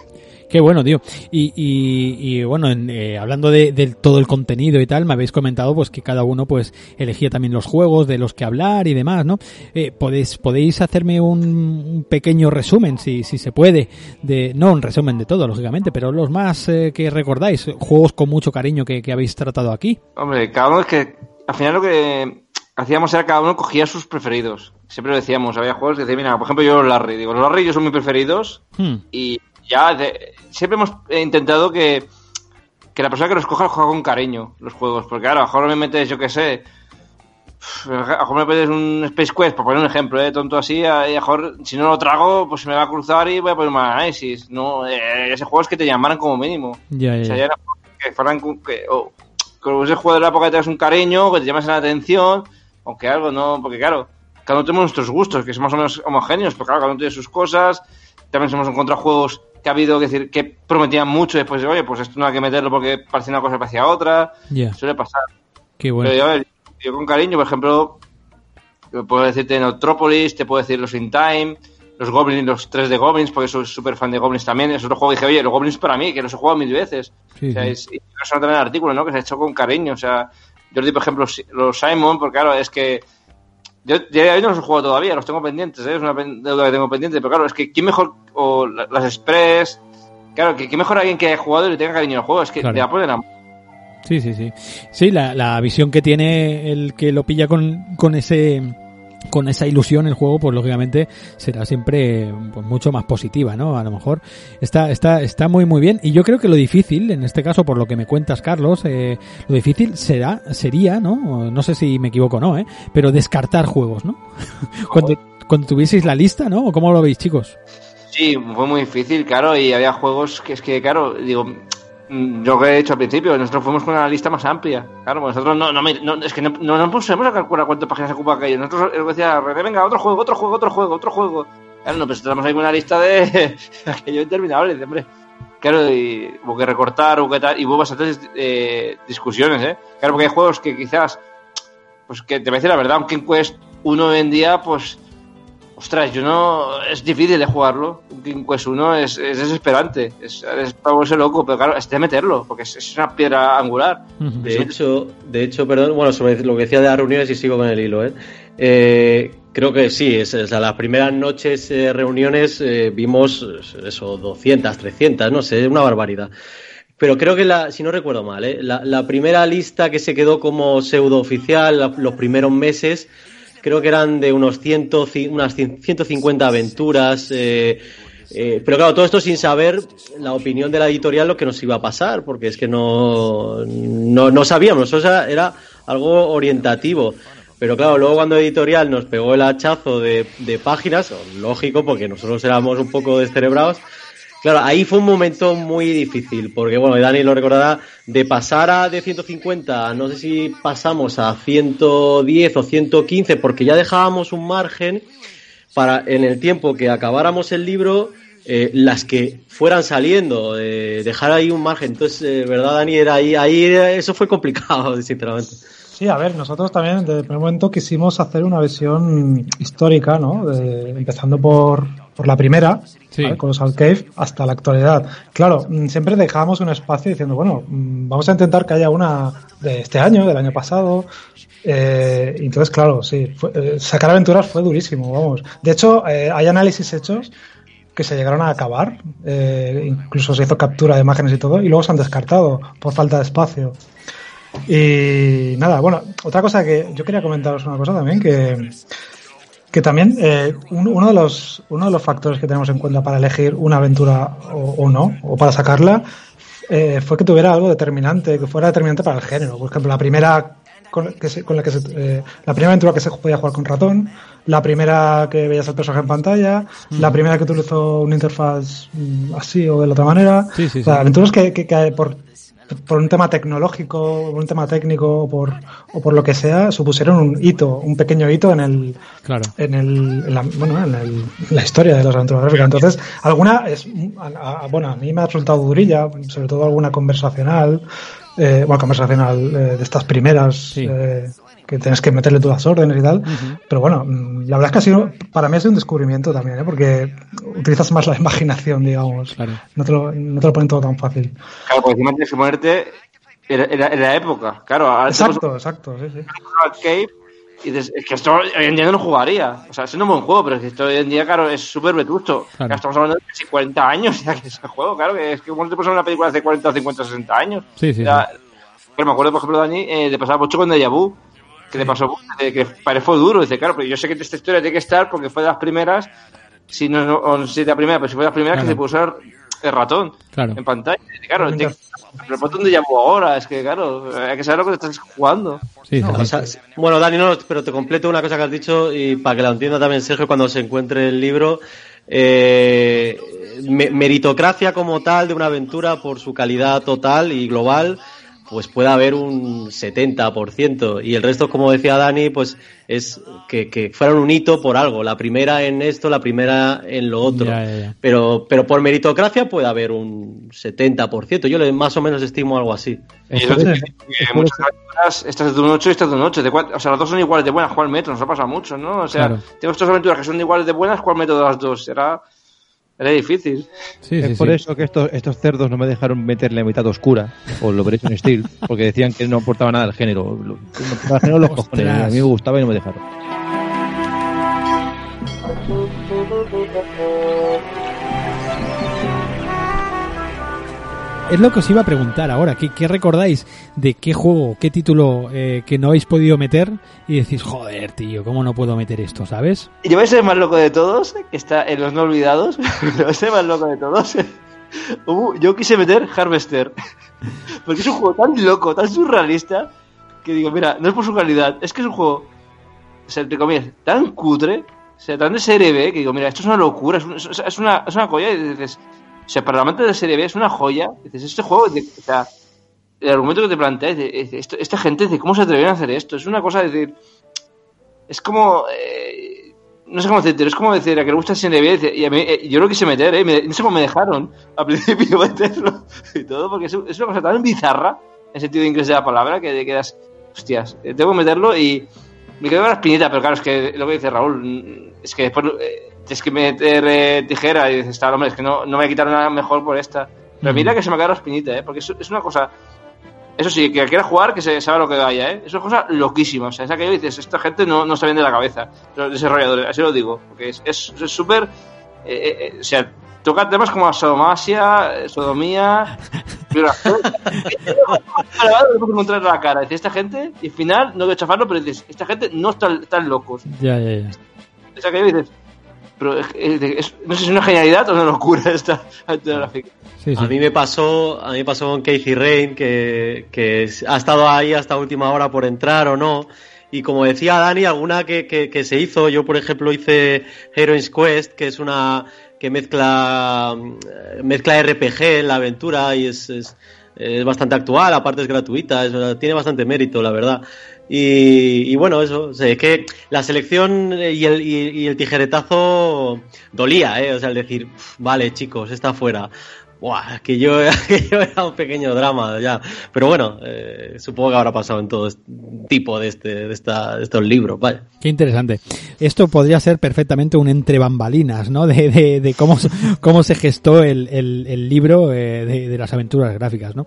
Qué bueno, tío. Y, y, y bueno, en, eh, hablando de, de todo el contenido y tal, me habéis comentado pues que cada uno pues elegía también los juegos de los que hablar y demás, ¿no? Eh, podéis, podéis hacerme un, un pequeño resumen, si, si se puede, de no un resumen de todo, lógicamente, pero los más eh, que recordáis, juegos con mucho cariño que, que habéis tratado aquí. Hombre, cada uno es que al final lo que hacíamos era cada uno cogía sus preferidos. Siempre lo decíamos, había juegos que decían, mira, por ejemplo yo los Larry, digo, los Larry yo son mis preferidos Hmm, y ya de- siempre hemos intentado que, que la persona que los coja juega con cariño los juegos, porque claro, a lo mejor me metes, yo qué sé, a lo mejor me metes un Space Quest, por poner un ejemplo, ¿eh? tonto así, a, lo mejor si no lo trago, pues se me va a cruzar y voy a poner un análisis. No, eh, ese juego es que te llamaran como mínimo. ya, ya, O sea, ya. era que fueran con- que, o, que ese juego de la época que tengas un cariño, que te llames la atención, aunque algo no, porque claro, cada uno tenemos nuestros gustos, que son más o menos homogéneos, pero claro, cada uno tiene sus cosas. También hemos encontrado juegos que ha habido que decir que prometían mucho y después, oye, pues esto no hay que meterlo porque parecía una cosa parecía otra. Ya, Suele pasar. qué bueno. Pero yo, a ver, yo con cariño, por ejemplo, yo puedo decirte Neutropolis, te puedo decir los In Time, los Goblins, los 3 de Goblins, porque soy súper fan de Goblins también. Es otro juego que dije, oye, los Goblins para mí, que los he jugado mil veces. Sí, o sea, es, y eso no también el artículo, ¿no? Que se ha hecho con cariño. O sea, Jordi, por ejemplo, los Simon, porque claro, es que. Yo, yo, no los he jugado todavía, los tengo pendientes, ¿eh? es una deuda que tengo pendiente, pero claro, es que ¿quién mejor, o la- las Express, claro, que ¿quién mejor alguien que haya jugado y le tenga cariño al juego? Es que Claro. le va a poner amor. Sí, sí, sí. Sí, la, la visión que tiene el que lo pilla con, con ese con esa ilusión el juego, pues lógicamente será siempre pues, mucho más positiva, ¿no? A lo mejor está, está, está muy muy bien. Y yo creo que lo difícil, en este caso, por lo que me cuentas, Carlos, eh, lo difícil será, sería, ¿no? No sé si me equivoco o no, ¿eh? Pero descartar juegos, ¿no? cuando, cuando tuvieseis la lista, ¿no? ¿O cómo lo veis, chicos? Sí, fue muy difícil, claro, y había juegos que es que, claro, digo, yo que he dicho al principio, nosotros fuimos con una lista más amplia. Claro, pues nosotros no, no, no- es que no, no, pusimos a calcular cuántas páginas ocupa aquello. Nosotros decía, venga, otro juego, otro juego, otro juego, otro juego. Claro, no, pues estamos ahí una lista de aquello interminable, hombre. Claro, y hubo que recortar, hubo que tal, y hubo bastantes eh, discusiones, ¿eh? Claro, porque hay juegos que quizás, pues que te voy a decir la verdad, un King Quest 1 hoy en día, pues ostras, yo no. Es difícil de jugarlo. Un King Quest 1 es, es desesperante. Es, es para volverse loco, pero claro, es de meterlo, porque es, es una piedra angular. De hecho, de hecho, perdón, bueno, sobre lo que decía de las reuniones y sigo con el hilo, ¿eh? Eh, creo que sí, es, o sea, las primeras noches eh, reuniones eh, vimos eso, 200, 300, no sé, una barbaridad. Pero creo que, la, si no recuerdo mal, ¿eh? la, la primera lista que se quedó como pseudo oficial la- los primeros meses, creo que eran de unos 100, ci- unas 100 150 aventuras. eh, eh, pero claro, todo esto sin saber la opinión de la editorial lo que nos iba a pasar, porque es que no, no, no sabíamos, o sea, era algo orientativo. Pero claro, luego cuando editorial nos pegó el hachazo de, de páginas, lógico, porque nosotros éramos un poco descerebrados, Claro, ahí fue un momento muy difícil, porque bueno, Dani lo recordará, de pasar a de 150, no sé si pasamos a 110 o 115, porque ya dejábamos un margen para en el tiempo que acabáramos el libro, eh, las que fueran saliendo, eh, dejar ahí un margen. Entonces, eh, ¿verdad, Dani? Era ahí, ahí eso fue complicado, sinceramente. Sí, a ver, nosotros también desde el primer momento quisimos hacer una versión histórica, ¿no? Empezando por, por la primera, Sí. ¿vale? Colossal Cave, hasta la actualidad. Claro, mm, siempre dejábamos un espacio diciendo, bueno, mm, vamos a intentar que haya una de este año, del año pasado. Eh, entonces, claro, sí, fue- eh, sacar aventuras fue durísimo, vamos. De hecho, eh, hay análisis hechos que se llegaron a acabar, incluso se hizo captura de imágenes y todo, y luego se han descartado por falta de espacio. Y nada, bueno, otra cosa que yo quería comentaros una cosa también, que, que también eh, un- uno, de los, uno de los factores que tenemos en cuenta para elegir una aventura o, o no, o para sacarla, eh, fue que tuviera algo determinante, que fuera determinante para el género. Por ejemplo, la primera con, que se- con la que se, eh, la primera aventura que se podía jugar con ratón, la primera que veías al personaje en pantalla, la primera que utilizó una interfaz mm, así o de la otra manera. Sí, sí, O sea, sí. aventuras que, que- que por, por un tema tecnológico, por un tema técnico o por, o por lo que sea, supusieron un hito, un pequeño hito en el, Claro. en, el, en la, bueno, en, el- en la historia de las aventuras gráficas. Entonces, alguna es, a- a- bueno, a mí me ha resultado durilla, sobre todo alguna conversacional, eh, bueno, conversacional eh, de estas primeras, Sí. eh, que tienes que meterle todas las órdenes y tal. Pero bueno, mm, la verdad es que ha sido, para mí ha sido un descubrimiento también, ¿eh? porque utilizas más la imaginación, digamos. Claro. No te lo, no te lo ponen todo tan fácil. Claro, porque encima tienes que ponerte en, la- en la época. Claro, ahora Exacto, exacto, sí, sí. y dices, es que esto hoy en día no lo jugaría. O sea, es un buen juego, pero es que esto hoy en día, claro, es súper vetusto. Claro. Ya estamos hablando de casi 40 años ya que es el juego, claro, que es que como te pasas una película hace 40, 50, 60 años. Sí, sí, Ya- Pero me acuerdo, por ejemplo, Dani, eh, de pasar mucho con Deja Vu, que le pasó de que parece fue duro. Dice, claro, pero yo sé que esta historia tiene que estar porque fue de las primeras, si no, no, o si de la primera, pero si fue de las primeras Claro. que se pudo usar el ratón Claro. en pantalla. Claro, tiene pero el botón de Vu ahora, es que claro, hay que saber lo que te estás jugando. Sí, O sea, bueno, Dani, no, pero te completo una cosa que has dicho y para que la entienda también Sergio cuando se encuentre el libro. eh, me- meritocracia como tal de una aventura por su calidad total y global, pues puede haber un 70%. Y el resto, como decía Dani, pues es que, que fueran un hito por algo. La primera en esto, la primera en lo otro. Ya, ya, ya. Pero, pero por meritocracia puede haber un 70%. Yo le, más o menos estimo algo así. Y eso te dice que muchas aventuras, estas de un 8 y estas de un 8. De cuál- o sea, las dos son iguales de buenas. ¿Cuál metro? Nos ha pasado mucho, ¿no? O sea, Claro. tengo estas aventuras que son iguales de buenas. ¿Cuál método de las dos? Era, era difícil. Sí, es sí, por sí. eso que estos, estos cerdos no me dejaron meter la mitad oscura o el Operation Steel, porque decían que no aportaba nada al género. Lo- no aportaba al género los cojones. A mí me gustaba y no me dejaron. Es lo que os iba a preguntar ahora. ¿Qué, recordáis de qué juego, qué título eh, que no habéis podido meter y decís, joder, tío, ¿cómo no puedo meter esto, sabes? Yo voy a ser el más loco de todos, que está en los no olvidados. yo voy a ser más loco de todos. Hubo- yo quise meter Harvester. Porque es un juego tan loco, tan surrealista, que digo, mira, no es por su calidad, es que es un juego, o sea, entre tan cutre, o sea, tan de serie B, que digo, mira, esto es una locura, es, un- es- una, es una joya, y dices, o sea, para la amante de serie B es una joya, dices, este juego, de- o sea, el argumento que te planteas, de- de- esta gente dice, ¿cómo se atrevieron a hacer esto? Es una cosa de decir, es como, eh, no sé cómo decirte, es como decir a que le gusta serie B, y a mí, eh, yo lo quise meter, eh, no sé cómo me dejaron al principio meterlo y todo, porque es, una cosa tan bizarra, en sentido inglés de la palabra, que quedas, hostias, eh, tengo que meterlo y, Me quedó con la espinita, pero claro, es que lo que dice Raúl, mm, es que después eh, tienes que meter eh, tijera y dices, está, hombre, es que no, no me voy a quitar nada mejor por esta. Pero mira que se me ha quedado la espinita, ¿eh? Porque es, es una cosa... Eso sí, que quiera jugar, que se sabe lo que vaya, ¿eh? Es una cosa loquísima. O sea, es aquello que dices, esta gente no, no está bien de la cabeza. Los desarrolladores, así lo digo. Porque es es es súper... eh, eh, eh, o sea, toca temas como sodomasia, sodomía, puedes encontrar en la cara. Dices, esta gente, y al final, no quiero chafarlo, pero dices, esta gente no están tan locos. Ya, ya, ya. Es aquello que dices, pero es- es- es- no sé si es una genialidad o una locura esta aventura gráfica. Sí, sí. A mí me pasó, a mí me pasó con Casey Rain que, que ha estado ahí hasta última hora por entrar o no. Y como decía Dani, alguna que, que, que se hizo, yo por ejemplo hice Heroines Quest, que es una que mezcla mm, mezcla RPG en la aventura y es, es, es bastante actual, aparte es gratuita, tiene bastante mérito, la verdad. Y, y bueno, eso, o sea, es que la selección y el, y, y el tijeretazo dolía, ¿eh? O sea, el decir, "Uf, vale, chicos, está fuera. Buah, que yo, era un pequeño drama ya. Pero bueno, eh, supongo que habrá pasado en todo este tipo de, este, de, esta, de estos libros, vale. Qué interesante. Esto podría ser perfectamente un entre bambalinas, ¿no? De, de, de cómo, cómo se gestó el, el, el libro eh, de, de las aventuras gráficas, ¿no?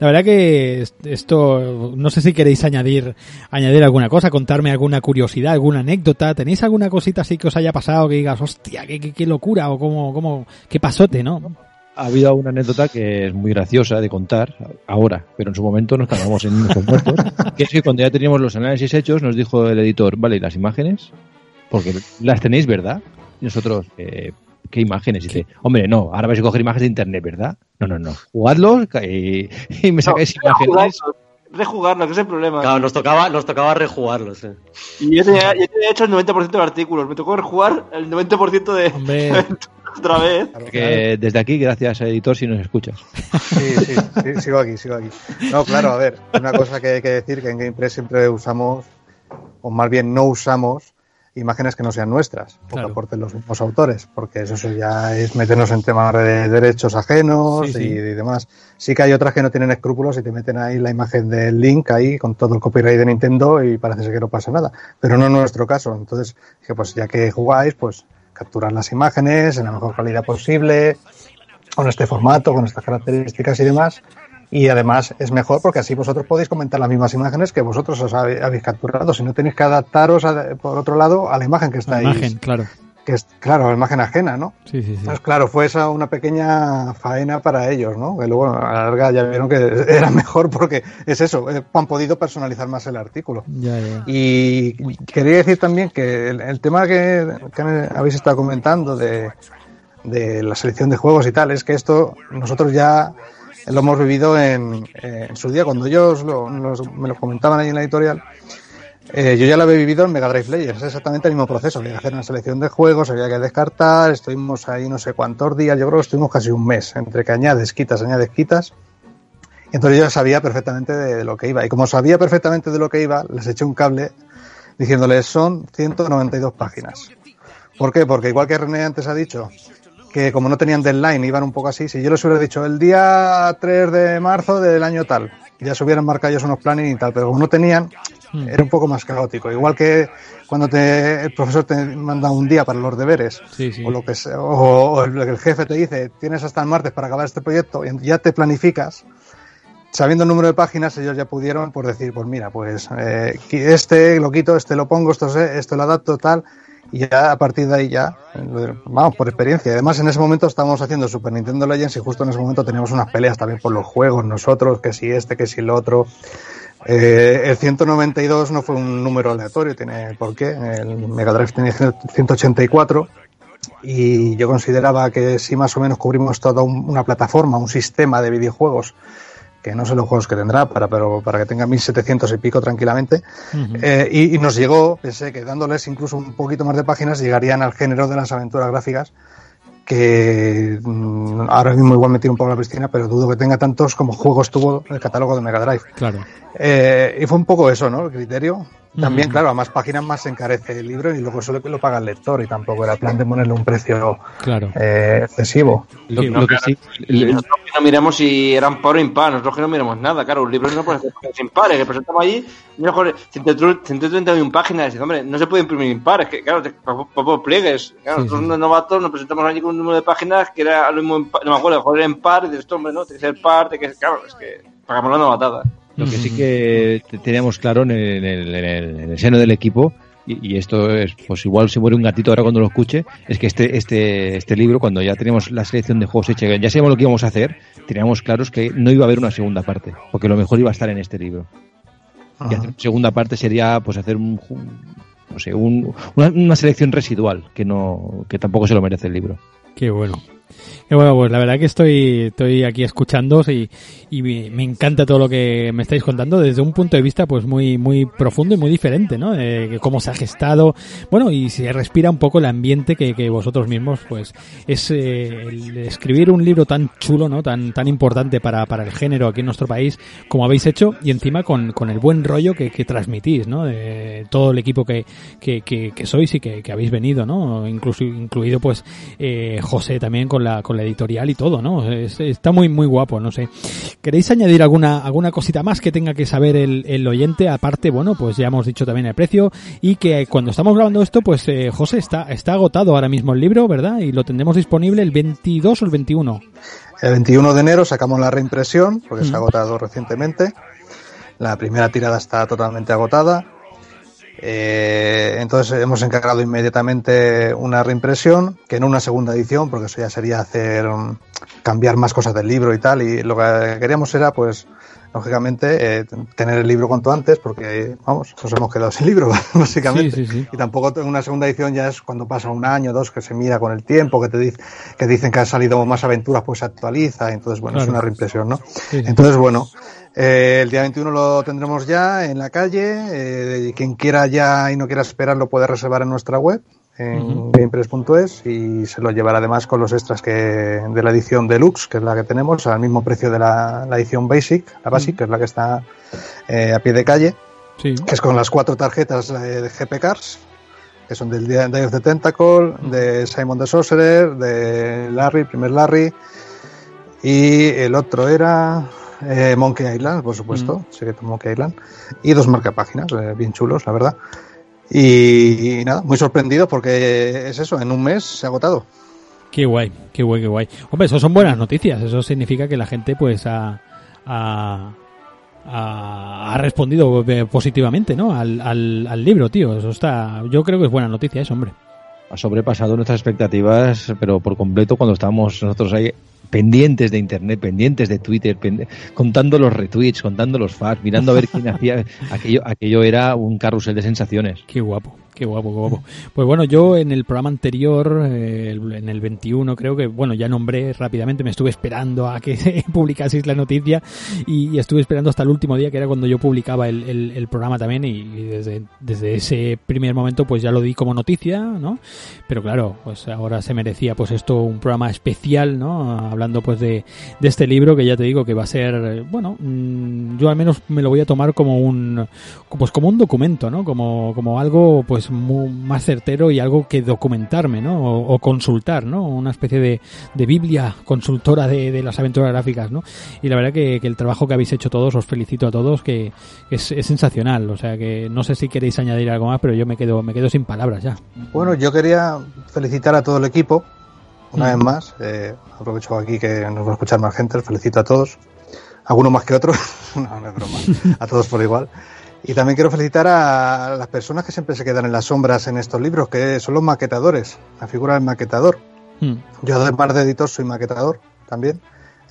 La verdad que est- esto, no sé si queréis añadir, añadir alguna cosa, contarme alguna curiosidad, alguna anécdota. ¿Tenéis alguna cosita así que os haya pasado que digas, hostia, qué, qué locura o cómo, cómo, qué pasote, ¿no? Ha habido una anécdota que es muy graciosa de contar ahora, pero en su momento nos cagamos en nuestros muertos. Que es que cuando ya teníamos los análisis hechos, nos dijo el editor, vale, ¿y las imágenes? Porque las tenéis, ¿verdad? Y nosotros, eh, ¿qué imágenes? Y dice, hombre, no, ahora vais a coger imágenes de internet, ¿verdad? No, no, no. Jugadlos y, y me sacáis imágenes. Rejugarlo, que es el problema. Claro, nos tocaba, nos tocaba rejugarlos. eh. Y yo tenía, yo tenía hecho el 90% de artículos. Me tocó rejugar el 90% de Hombre, otra vez. Que desde aquí, gracias editor, si nos escuchas. Sí, sí, sí, sigo aquí, sigo aquí. No, claro, a ver, una cosa que hay que decir que en GamePress siempre usamos, o más bien no usamos, imágenes que no sean nuestras, o Claro. que aporten los mismos autores, porque eso, eso ya es meternos en temas de derechos ajenos Sí, sí. Y, y demás. Sí que hay otras que no tienen escrúpulos y te meten ahí la imagen del link ahí con todo el copyright de Nintendo y parece ser que no pasa nada, pero no en nuestro caso. Entonces, dije, pues ya que jugáis, pues capturar las imágenes en la mejor calidad posible, con este formato, con estas características y demás. Y además es mejor porque así vosotros podéis comentar las mismas imágenes que vosotros os habéis capturado. Si no tenéis que adaptaros, a- por otro lado, a la imagen que la estáis. imagen, claro. Que es, claro, la imagen ajena, ¿no? Sí, sí, sí. Pues claro, fue esa una pequeña faena para ellos, ¿no? Que luego a la larga ya vieron que era mejor porque es eso, eh, han podido personalizar más el artículo. Ya, ya. Y quería decir también que el, el tema que, que habéis estado comentando de, de la selección de juegos y tal, es que esto nosotros ya lo hemos vivido en, en su día, cuando ellos lo- nos- me lo comentaban ahí en la editorial. Eh, yo ya lo había vivido en Mega Drive Players, es exactamente el mismo proceso. Había que hacer una selección de juegos, había que descartar, estuvimos ahí no sé cuántos días, yo creo que estuvimos casi un mes, entre que añades, quitas, añades, quitas. Y entonces yo sabía perfectamente de lo que iba. Y como sabía perfectamente de lo que iba, les eché un cable diciéndoles son 192 páginas. ¿Por qué? Porque igual que René antes ha dicho, que como no tenían deadline, iban un poco así, si yo les hubiera dicho el día 3 de marzo del año tal, ya se hubieran marcado ellos unos planes y tal, pero como no tenían, Hmm. era un poco más caótico. Igual que cuando te, el profesor te manda un día para los deberes, Sí, sí. o lo que sea, o, o el, jefe te dice, tienes hasta el martes para acabar este proyecto, y ya te planificas, sabiendo el número de páginas, ellos ya pudieron por decir, pues mira, pues eh, este lo quito, este lo pongo, esto, esto lo adapto, tal, y ya a partir de ahí ya, vamos, por experiencia. Además, en ese momento estábamos haciendo Super Nintendo Legends y justo en ese momento teníamos unas peleas también por los juegos, nosotros, que si este, que si el otro. Eh, el 192 no fue un número aleatorio, tiene por qué. El Mega Drive tenía 184 y yo consideraba que si más o menos cubrimos toda un- una plataforma, un sistema de videojuegos, que no sé los juegos que tendrá, para, pero para que tenga 1700 y pico tranquilamente, eh, y, y nos llegó, pensé que dándoles incluso un poquito más de páginas llegarían al género de las aventuras gráficas, que mm, ahora mismo igual me tiro un poco a la piscina, pero dudo que tenga tantos como juegos tuvo el catálogo de Mega Drive. Claro. Eh, y fue un poco eso, ¿no? El criterio. También, claro, a más páginas más se encarece el libro y luego eso lo, lo paga el lector y tampoco era plan de ponerle un precio Claro. eh, excesivo. Lo, Sí, lo que sí, Y nosotros que no miramos si eran par o impar, nosotros que no miramos nada, claro, un libro no puede ser impares, que presentamos allí, mejor 131 páginas, y hombre, no se puede imprimir impares, que claro, pa- pliegues, claro, Sí, nosotros sí. novatos nos presentamos allí con un número de páginas que era lo mismo, no me acuerdo, mejor era en par, y dices, esto, hombre, no, tiene que ser par, que claro, es que pagamos la novatada. Lo que sí que te- teníamos claro en el, en el- en el- en el seno del equipo, y, y esto es, pues igual se muere un gatito ahora cuando lo escuche, es que este, este, este libro, cuando ya teníamos la selección de juegos hecha, ya sabíamos lo que íbamos a hacer, teníamos claros que no iba a haber una segunda parte, porque lo mejor iba a estar en este libro. Y hacer una segunda parte sería pues hacer un, no sé, un- una, una selección residual, que no, que tampoco se lo merece el libro. Qué bueno. Bueno, pues la verdad que estoy, estoy aquí escuchándoos y, y me, encanta todo lo que me estáis contando desde un punto de vista pues muy, muy profundo y muy diferente, ¿no? Eh, cómo se ha gestado, bueno, y se respira un poco el ambiente que, que vosotros mismos, pues, es eh, el escribir un libro tan chulo, ¿no? Tan, tan importante para, para el género aquí en nuestro país, como habéis hecho, y encima con, con el buen rollo que, que transmitís, ¿no? De todo el equipo que, que, que, sois y que, que habéis venido, ¿no? Incluso, incluido pues eh, José también con la, con la editorial y todo, ¿no? Es- está muy, muy guapo, no sé. ¿Queréis añadir alguna, alguna cosita más que tenga que saber el, el oyente? Aparte, bueno, pues ya hemos dicho también el precio y que cuando estamos grabando esto, pues eh, José está, está agotado ahora mismo el libro, ¿verdad? Y lo tendremos disponible el 22 o el 21. El 21 de enero sacamos la reimpresión, porque se Mm. ha agotado recientemente. La primera tirada está totalmente agotada. Eh, entonces hemos encargado inmediatamente una reimpresión, que no una segunda edición, porque eso ya sería hacer um, cambiar más cosas del libro y tal. Y lo que queríamos era, pues, lógicamente, eh, tener el libro cuanto antes, porque, vamos, nos hemos quedado sin libro, básicamente. Sí, sí, sí. Y tampoco una segunda edición ya es cuando pasa un año, dos, que se mira con el tiempo, que te dice, que dicen que han salido más aventuras, pues se actualiza. Entonces, bueno, es una reimpresión, ¿no? Entonces, bueno, eh, el día 21 lo tendremos ya en la calle. eh, quien quiera ya y no quiera esperar lo puede reservar en nuestra web, en gamepress.es, y se lo llevará además con los extras que de la edición deluxe, que es la que tenemos, al mismo precio de la, la edición basic, la basic, que es la que está eh, a pie de calle, Sí. que es con las cuatro tarjetas de GP Cars, que son del Day Day of the Tentacle, de Simon the Sorcerer, de Larry, primer Larry, y el otro era eh, Monkey Island, por supuesto, Secreto Monkey Island, y dos marcapáginas, eh, bien chulos, la verdad. Y, y nada, muy sorprendido porque es eso, en un mes se ha agotado. Qué guay, qué guay, qué guay. Hombre, eso son buenas noticias. Eso significa que la gente, pues, ha, ha, ha, ha respondido eh, positivamente, ¿no? Al, al, al libro, tío. Eso está. Yo creo que es buena noticia, eso, hombre. ha sobrepasado nuestras expectativas, pero por completo cuando estábamos nosotros ahí pendientes de internet, pendientes de Twitter, contando los retweets, contando los fans, mirando a ver quién hacía aquello, aquello era un carrusel de sensaciones. Qué guapo, qué guapo, guapo. Pues bueno, yo en el programa anterior, eh, en el 21 creo que, bueno, ya nombré rápidamente, me estuve esperando a que publicaseis la noticia y, estuve esperando hasta el último día, que era cuando yo publicaba el, programa también y, desde, desde ese primer momento pues ya lo di como noticia, ¿no? Pero claro, pues ahora se merecía pues esto un programa especial, ¿no? Hablando pues de, de este libro que ya te digo que va a ser, bueno, mm, yo al menos me lo voy a tomar como un, pues como un documento, ¿no? Como, como algo pues mu- más certero y algo que documentarme, ¿no? O, o consultar, ¿no? Una especie de, de biblia consultora de, de las aventuras gráficas, ¿no? Y la verdad que, que el trabajo que habéis hecho todos, os felicito a todos, que es, es sensacional. O sea que no sé si queréis añadir algo más, pero yo me quedo, me quedo sin palabras ya. Bueno, yo quería felicitar a todo el equipo, una Mm. vez más. Eh, aprovecho aquí que nos va a escuchar más gente, los felicito a todos. Algunos más que otros, no, no es broma, a todos por igual. Y también quiero felicitar a las personas que siempre se quedan en las sombras en estos libros, que son los maquetadores, la figura del maquetador. Mm. Yo además de editor soy maquetador también.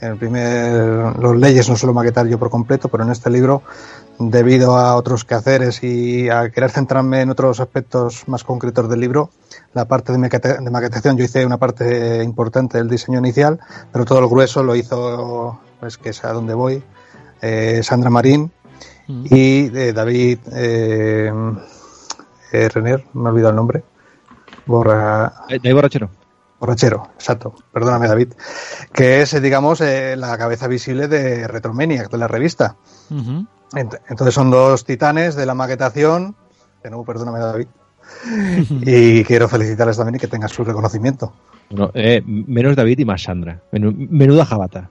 En el primer, los leyes no suelo maquetar yo por completo, pero en este libro, debido a otros quehaceres y a querer centrarme en otros aspectos más concretos del libro, la parte de, maqueta- de maquetación yo hice una parte importante del diseño inicial, pero todo el grueso lo hizo, pues que es a donde voy, eh, Sandra Marín Mm. y eh, David eh, eh, Renner, me he olvidado el nombre. Borra, Eh, ¿De ahí borrachero? Borrachero, exacto. Perdóname, David. Que es, eh, digamos, la cabeza visible de Retromaniac, de la revista. Entonces son dos titanes de la maquetación, De nuevo, perdóname, David. y quiero felicitarles también y que tengan su reconocimiento. Bueno, eh, menos David y más Sandra. Menu- menuda jabata.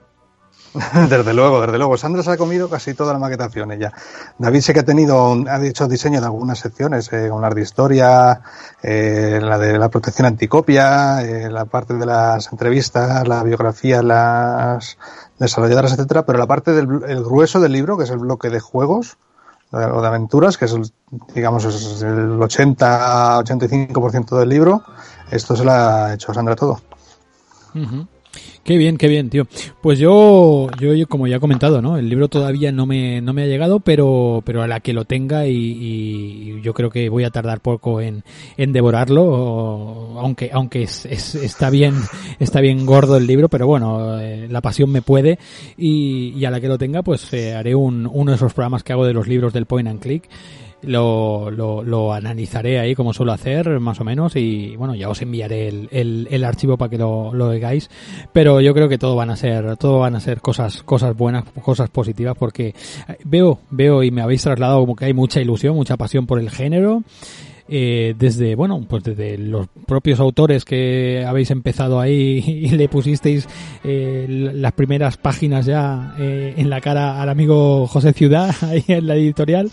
desde luego, desde luego. Sandra se ha comido casi toda la maquetación ella. David sé que ha tenido, ha hecho diseño de algunas secciones, eh, con de historia, eh, la de la protección anticopia, eh, la parte de las entrevistas, la biografía, las desarrolladoras, etcétera, pero la parte del el grueso del libro, que es el bloque de juegos o de aventuras, que es el, digamos es el 80-85% del libro, esto se lo ha hecho Sandra todo. Ujú. Qué bien, qué bien, tío. Pues yo, yo, yo, como ya he comentado, ¿no? El libro todavía no me, no me ha llegado, pero, pero a la que lo tenga y, y yo creo que voy a tardar poco en, en devorarlo, o- aunque, aunque es, es- está bien, está bien gordo el libro, pero bueno, eh, la pasión me puede y, y a la que lo tenga, pues eh, haré un, uno de esos programas que hago de los libros del Point and Click lo, lo, lo analizaré ahí como suelo hacer más o menos y bueno ya os enviaré el, el, el archivo para que lo, lo oigáis. Pero yo creo que todo van a ser todo van a ser cosas cosas buenas cosas positivas porque eh, veo veo y me habéis trasladado como que hay mucha ilusión mucha pasión por el género eh, desde bueno pues desde los propios autores que habéis empezado ahí y le pusisteis eh, las primeras páginas ya eh, en la cara al amigo José Ciudad ahí en la editorial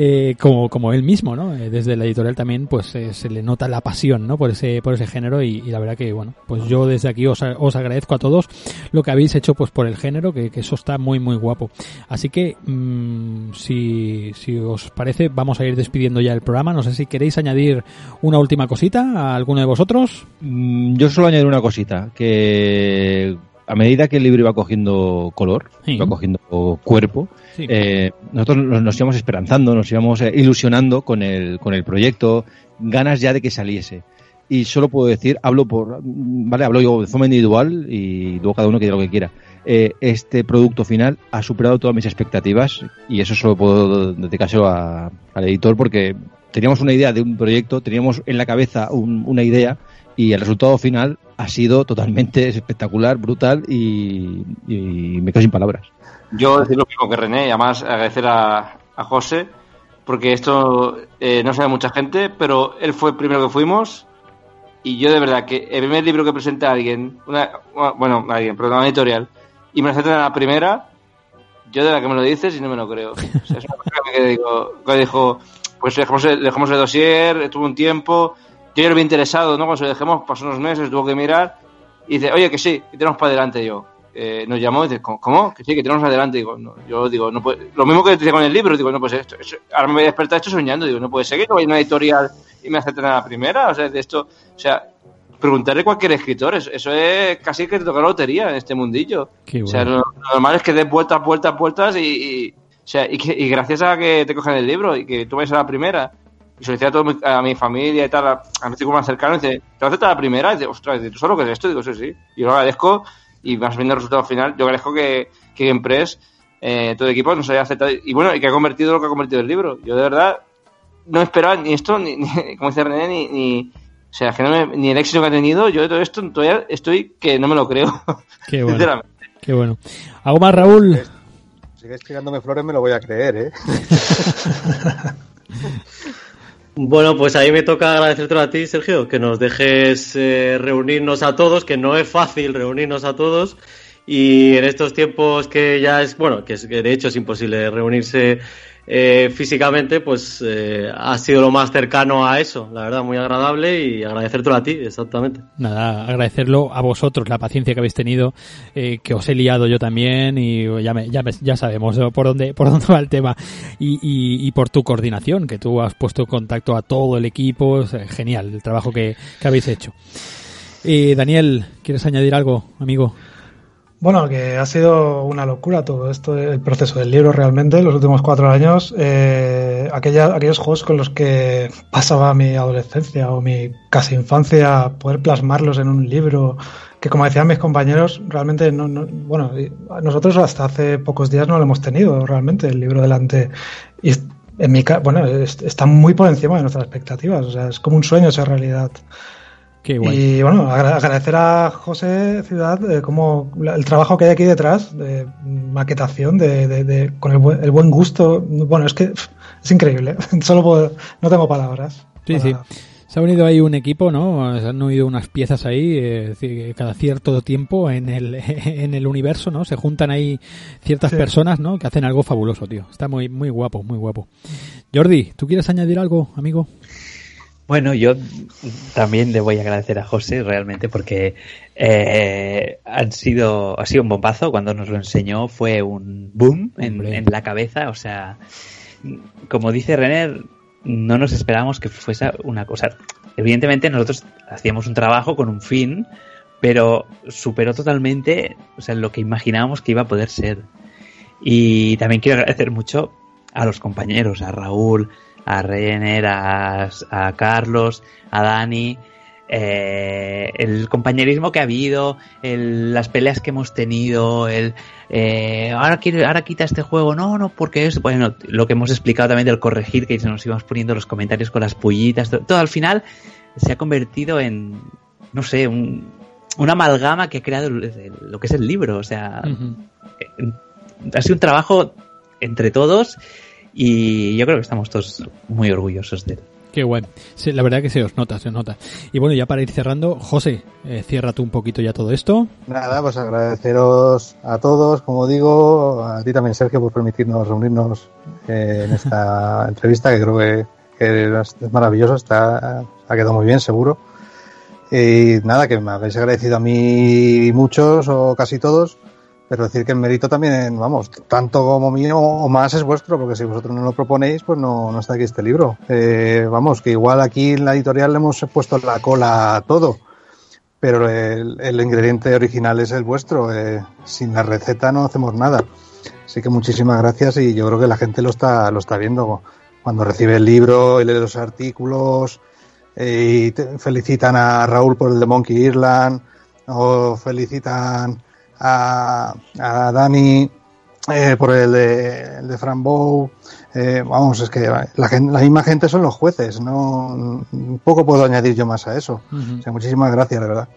eh, como, como él mismo, ¿no? Eh, desde la editorial también, pues eh, se le nota la pasión, ¿no? Por ese, por ese género y, la verdad que, bueno, pues yo desde aquí os, os agradezco a todos lo que habéis hecho, pues por el género, que, que eso está muy, muy guapo. Así que, mm, si, si os parece, vamos a ir despidiendo ya el programa. No sé si queréis añadir una última cosita a alguno de vosotros. Mm, Yo solo añadir una cosita, que a medida que el libro iba cogiendo color, Sí. iba cogiendo cuerpo, Sí. eh, nosotros nos, íbamos esperanzando, nos íbamos eh, ilusionando con el, con el proyecto, ganas ya de que saliese. Y solo puedo decir, hablo por, vale, hablo yo de forma individual y luego cada uno que diga lo que quiera. Eh, este producto final ha superado todas mis expectativas y eso solo puedo dedicárselo a- al editor porque teníamos una idea de un proyecto, teníamos en la cabeza un- una idea y el resultado final ha sido totalmente espectacular, brutal y, me quedo sin palabras. Yo decir lo mismo que René, y además agradecer a, a José, porque esto eh, no sabe mucha gente, pero él fue el primero que fuimos. Y yo de verdad que el primer libro que presenté a alguien, una, bueno, alguien, pero una editorial, y me lo aceptan la primera, yo de la que me lo dices y no me lo creo. Es una cosa que dijo, pues dejamos el, dejamos el dossier, estuvo un tiempo, yo ya lo había interesado, ¿no? Cuando se lo dejemos, pasó unos meses, tuvo que mirar, y dice, oye, que sí, que tenemos para adelante yo. Eh, nos llamó y dice, ¿cómo? Que sí, que tenemos adelante. Digo, no, yo digo, no puede... Lo mismo que te decía con el libro, digo, no, pues esto, esto- ahora me voy a despertar, estoy soñando, digo, no puede ser que no vaya a una editorial y me acepten a la primera, o sea, de esto, o sea, preguntarle a cualquier escritor, eso, eso es casi que te toca la lotería en este mundillo. Qué O sea, bueno. lo, lo normal es que des vueltas, vueltas, vueltas y, y- o sea, y, que, y gracias a que te cogen el libro y que tú vayas a la primera y se lo decía a, todo mi- a mi familia y tal, a, a mi círculo más cercano, y dice, ¿te aceptas a la primera? Y dice, ostras, ¿tú solo que es esto? Y digo, sí, sí. Y lo agradezco y más viendo el resultado final, yo agradezco que, que Gamepress, eh, todo el equipo nos haya aceptado y bueno, y que ha convertido lo que ha convertido el libro. Yo de verdad no esperaba ni esto, ni, ni- como dice René, ni, ni, o sea, que no me- ni el éxito que ha tenido, yo de todo esto todavía estoy que no me lo creo. Qué bueno. Sinceramente. Qué bueno. ¿Algo más, Raúl? Si sigues tirándome flores me lo voy a creer, ¿eh? Bueno, pues ahí me toca agradecerte a ti, Sergio, que nos dejes eh, reunirnos a todos, que no es fácil reunirnos a todos. Y en estos tiempos que ya es, bueno, que, de hecho es imposible reunirse eh, físicamente, pues eh, ha sido lo más cercano a eso, la verdad, muy agradable y agradecértelo a ti, exactamente. Nada, agradecerlo a vosotros, la paciencia que habéis tenido, eh, que os he liado yo también y ya, me- ya, me- ya sabemos por dónde por dónde va el tema y, y, por tu coordinación, que tú has puesto en contacto a todo el equipo, es, genial el trabajo que, que habéis hecho. Eh, Daniel, ¿quieres añadir algo, amigo? Bueno, que ha sido una locura todo esto, el proceso del libro realmente, los últimos cuatro años. Eh, aquellos juegos con los que pasaba mi adolescencia o mi casi infancia, poder plasmarlos en un libro, que como decían mis compañeros, realmente no, no- bueno, nosotros hasta hace pocos días no lo hemos tenido realmente, el libro delante. Y en mi bueno, es- está muy por encima de nuestras expectativas, o sea, es como un sueño esa realidad. Qué guay. Y bueno, agra- agradecer a José Ciudad eh, como el trabajo que hay aquí detrás de maquetación, de, de- de- con el buen, el buen gusto. Bueno, es que es increíble. Solo puedo- no tengo palabras. Sí, para- sí. Se ha unido ahí un equipo, ¿no? Se han unido unas piezas ahí, eh, cada cierto tiempo en el, en el universo, ¿no? Se juntan ahí ciertas Sí. personas, ¿no? Que hacen algo fabuloso, tío. Está muy, muy guapo, muy guapo. Jordi, ¿tú quieres añadir algo, amigo? Bueno, yo también le voy a agradecer a José realmente porque eh, han sido, ha sido un bombazo. Cuando nos lo enseñó fue un boom en, la cabeza. O sea, como dice René, no nos esperábamos que fuese una cosa. Evidentemente nosotros hacíamos un trabajo con un fin, pero superó totalmente o sea, lo que imaginábamos que iba a poder ser. Y también quiero agradecer mucho a los compañeros, a Raúl, a Renner, a, a Carlos, a Dani, eh, el compañerismo que ha habido, el- las peleas que hemos tenido, el eh, ahora quiere, ahora quita este juego, no, no, porque es bueno lo que hemos explicado también del corregir que se nos íbamos poniendo los comentarios con las pullitas, todo, todo al final se ha convertido en no sé un, una amalgama que ha creado lo que es el libro, o sea, eh, ha sido un trabajo entre todos y yo creo que estamos todos muy orgullosos de él. Qué guay. Sí, la verdad que se os nota, se os nota. Y bueno, ya para ir cerrando, José, eh, cierra tú un poquito ya todo esto. Nada, pues agradeceros a todos, como digo, a ti también, Sergio, por permitirnos reunirnos eh, en esta entrevista, que creo que, que es es maravilloso, está, ha quedado muy bien, seguro. Y nada, que me habéis agradecido a mí muchos o casi todos, pero decir que el mérito también, vamos, tanto como mío o más es vuestro, porque si vosotros no lo proponéis, pues no, no está aquí este libro. Eh, vamos, que igual aquí en la editorial le hemos puesto la cola a todo pero el, el ingrediente original es el vuestro. eh, sin la receta no hacemos nada. Así que muchísimas gracias y yo creo que la gente lo está, lo está viendo. Cuando recibe el libro y lee los artículos eh, y felicitan a Raúl por el de Monkey Island o felicitan a, a Dani eh, por el de, el de. Eh, vamos, es que la, la misma gente son los jueces. No, poco puedo añadir yo más a eso. Ujú. O sea, muchísimas gracias, de verdad.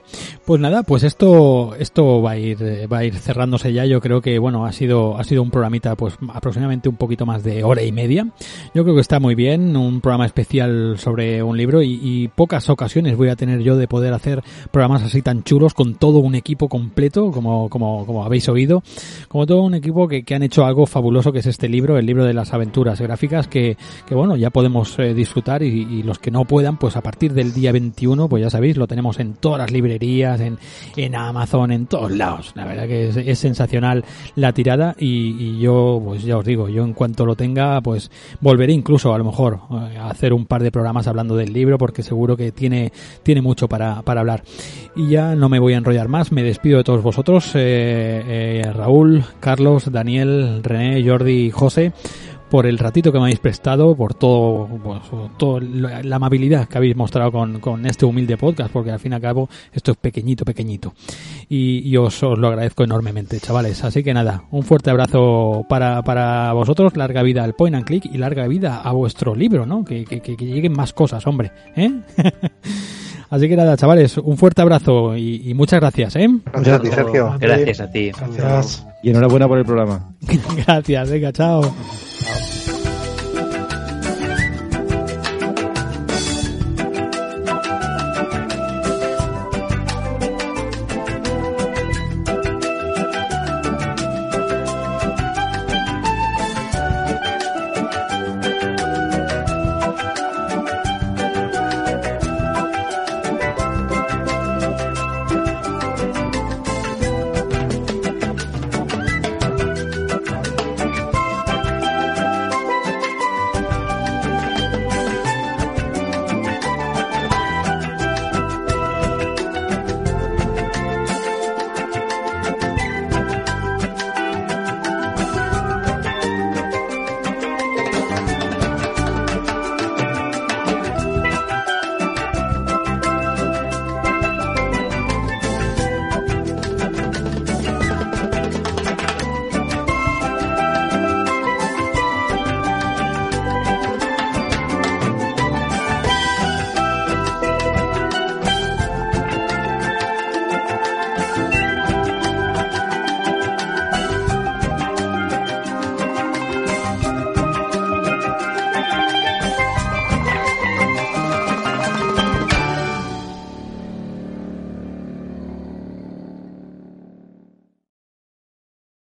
Pues nada, pues esto esto va a ir va a ir cerrándose ya. Yo creo que bueno ha sido ha sido un programita pues aproximadamente un poquito más de hora y media. Yo creo que está muy bien, un programa especial sobre un libro y, y pocas ocasiones voy a tener yo de poder hacer programas así tan chulos con todo un equipo completo como como como habéis oído, como todo un equipo que, que han hecho algo fabuloso que es este libro, el libro de las aventuras gráficas que que bueno ya podemos eh, disfrutar y, los que no puedan pues a partir del día 21 pues ya sabéis lo tenemos en todas las librerías, en, en Amazon, en todos lados. La verdad que es, es sensacional la tirada y, y yo, pues ya os digo, yo en cuanto lo tenga, pues volveré incluso a lo mejor eh, a hacer un par de programas hablando del libro porque seguro que tiene, tiene mucho para, para hablar. Y ya no me voy a enrollar más, me despido de todos vosotros, eh, Raúl, Carlos, Daniel, René, Jordi y José por el ratito que me habéis prestado, por todo, pues, todo la la amabilidad que habéis mostrado con, con este humilde podcast, porque al fin y al cabo esto es pequeñito, pequeñito. Y, y os, os lo agradezco enormemente, chavales. Así que nada, un fuerte abrazo para, para vosotros, larga vida al point and click y larga vida a vuestro libro, ¿no? Que, que, que- que lleguen más cosas, hombre, ¿eh? Así que nada, chavales, un fuerte abrazo y, y muchas gracias, ¿eh? Gracias a ti, Sergio. Gracias a ti. Gracias. Y enhorabuena por el programa. gracias, venga, chao. Chao.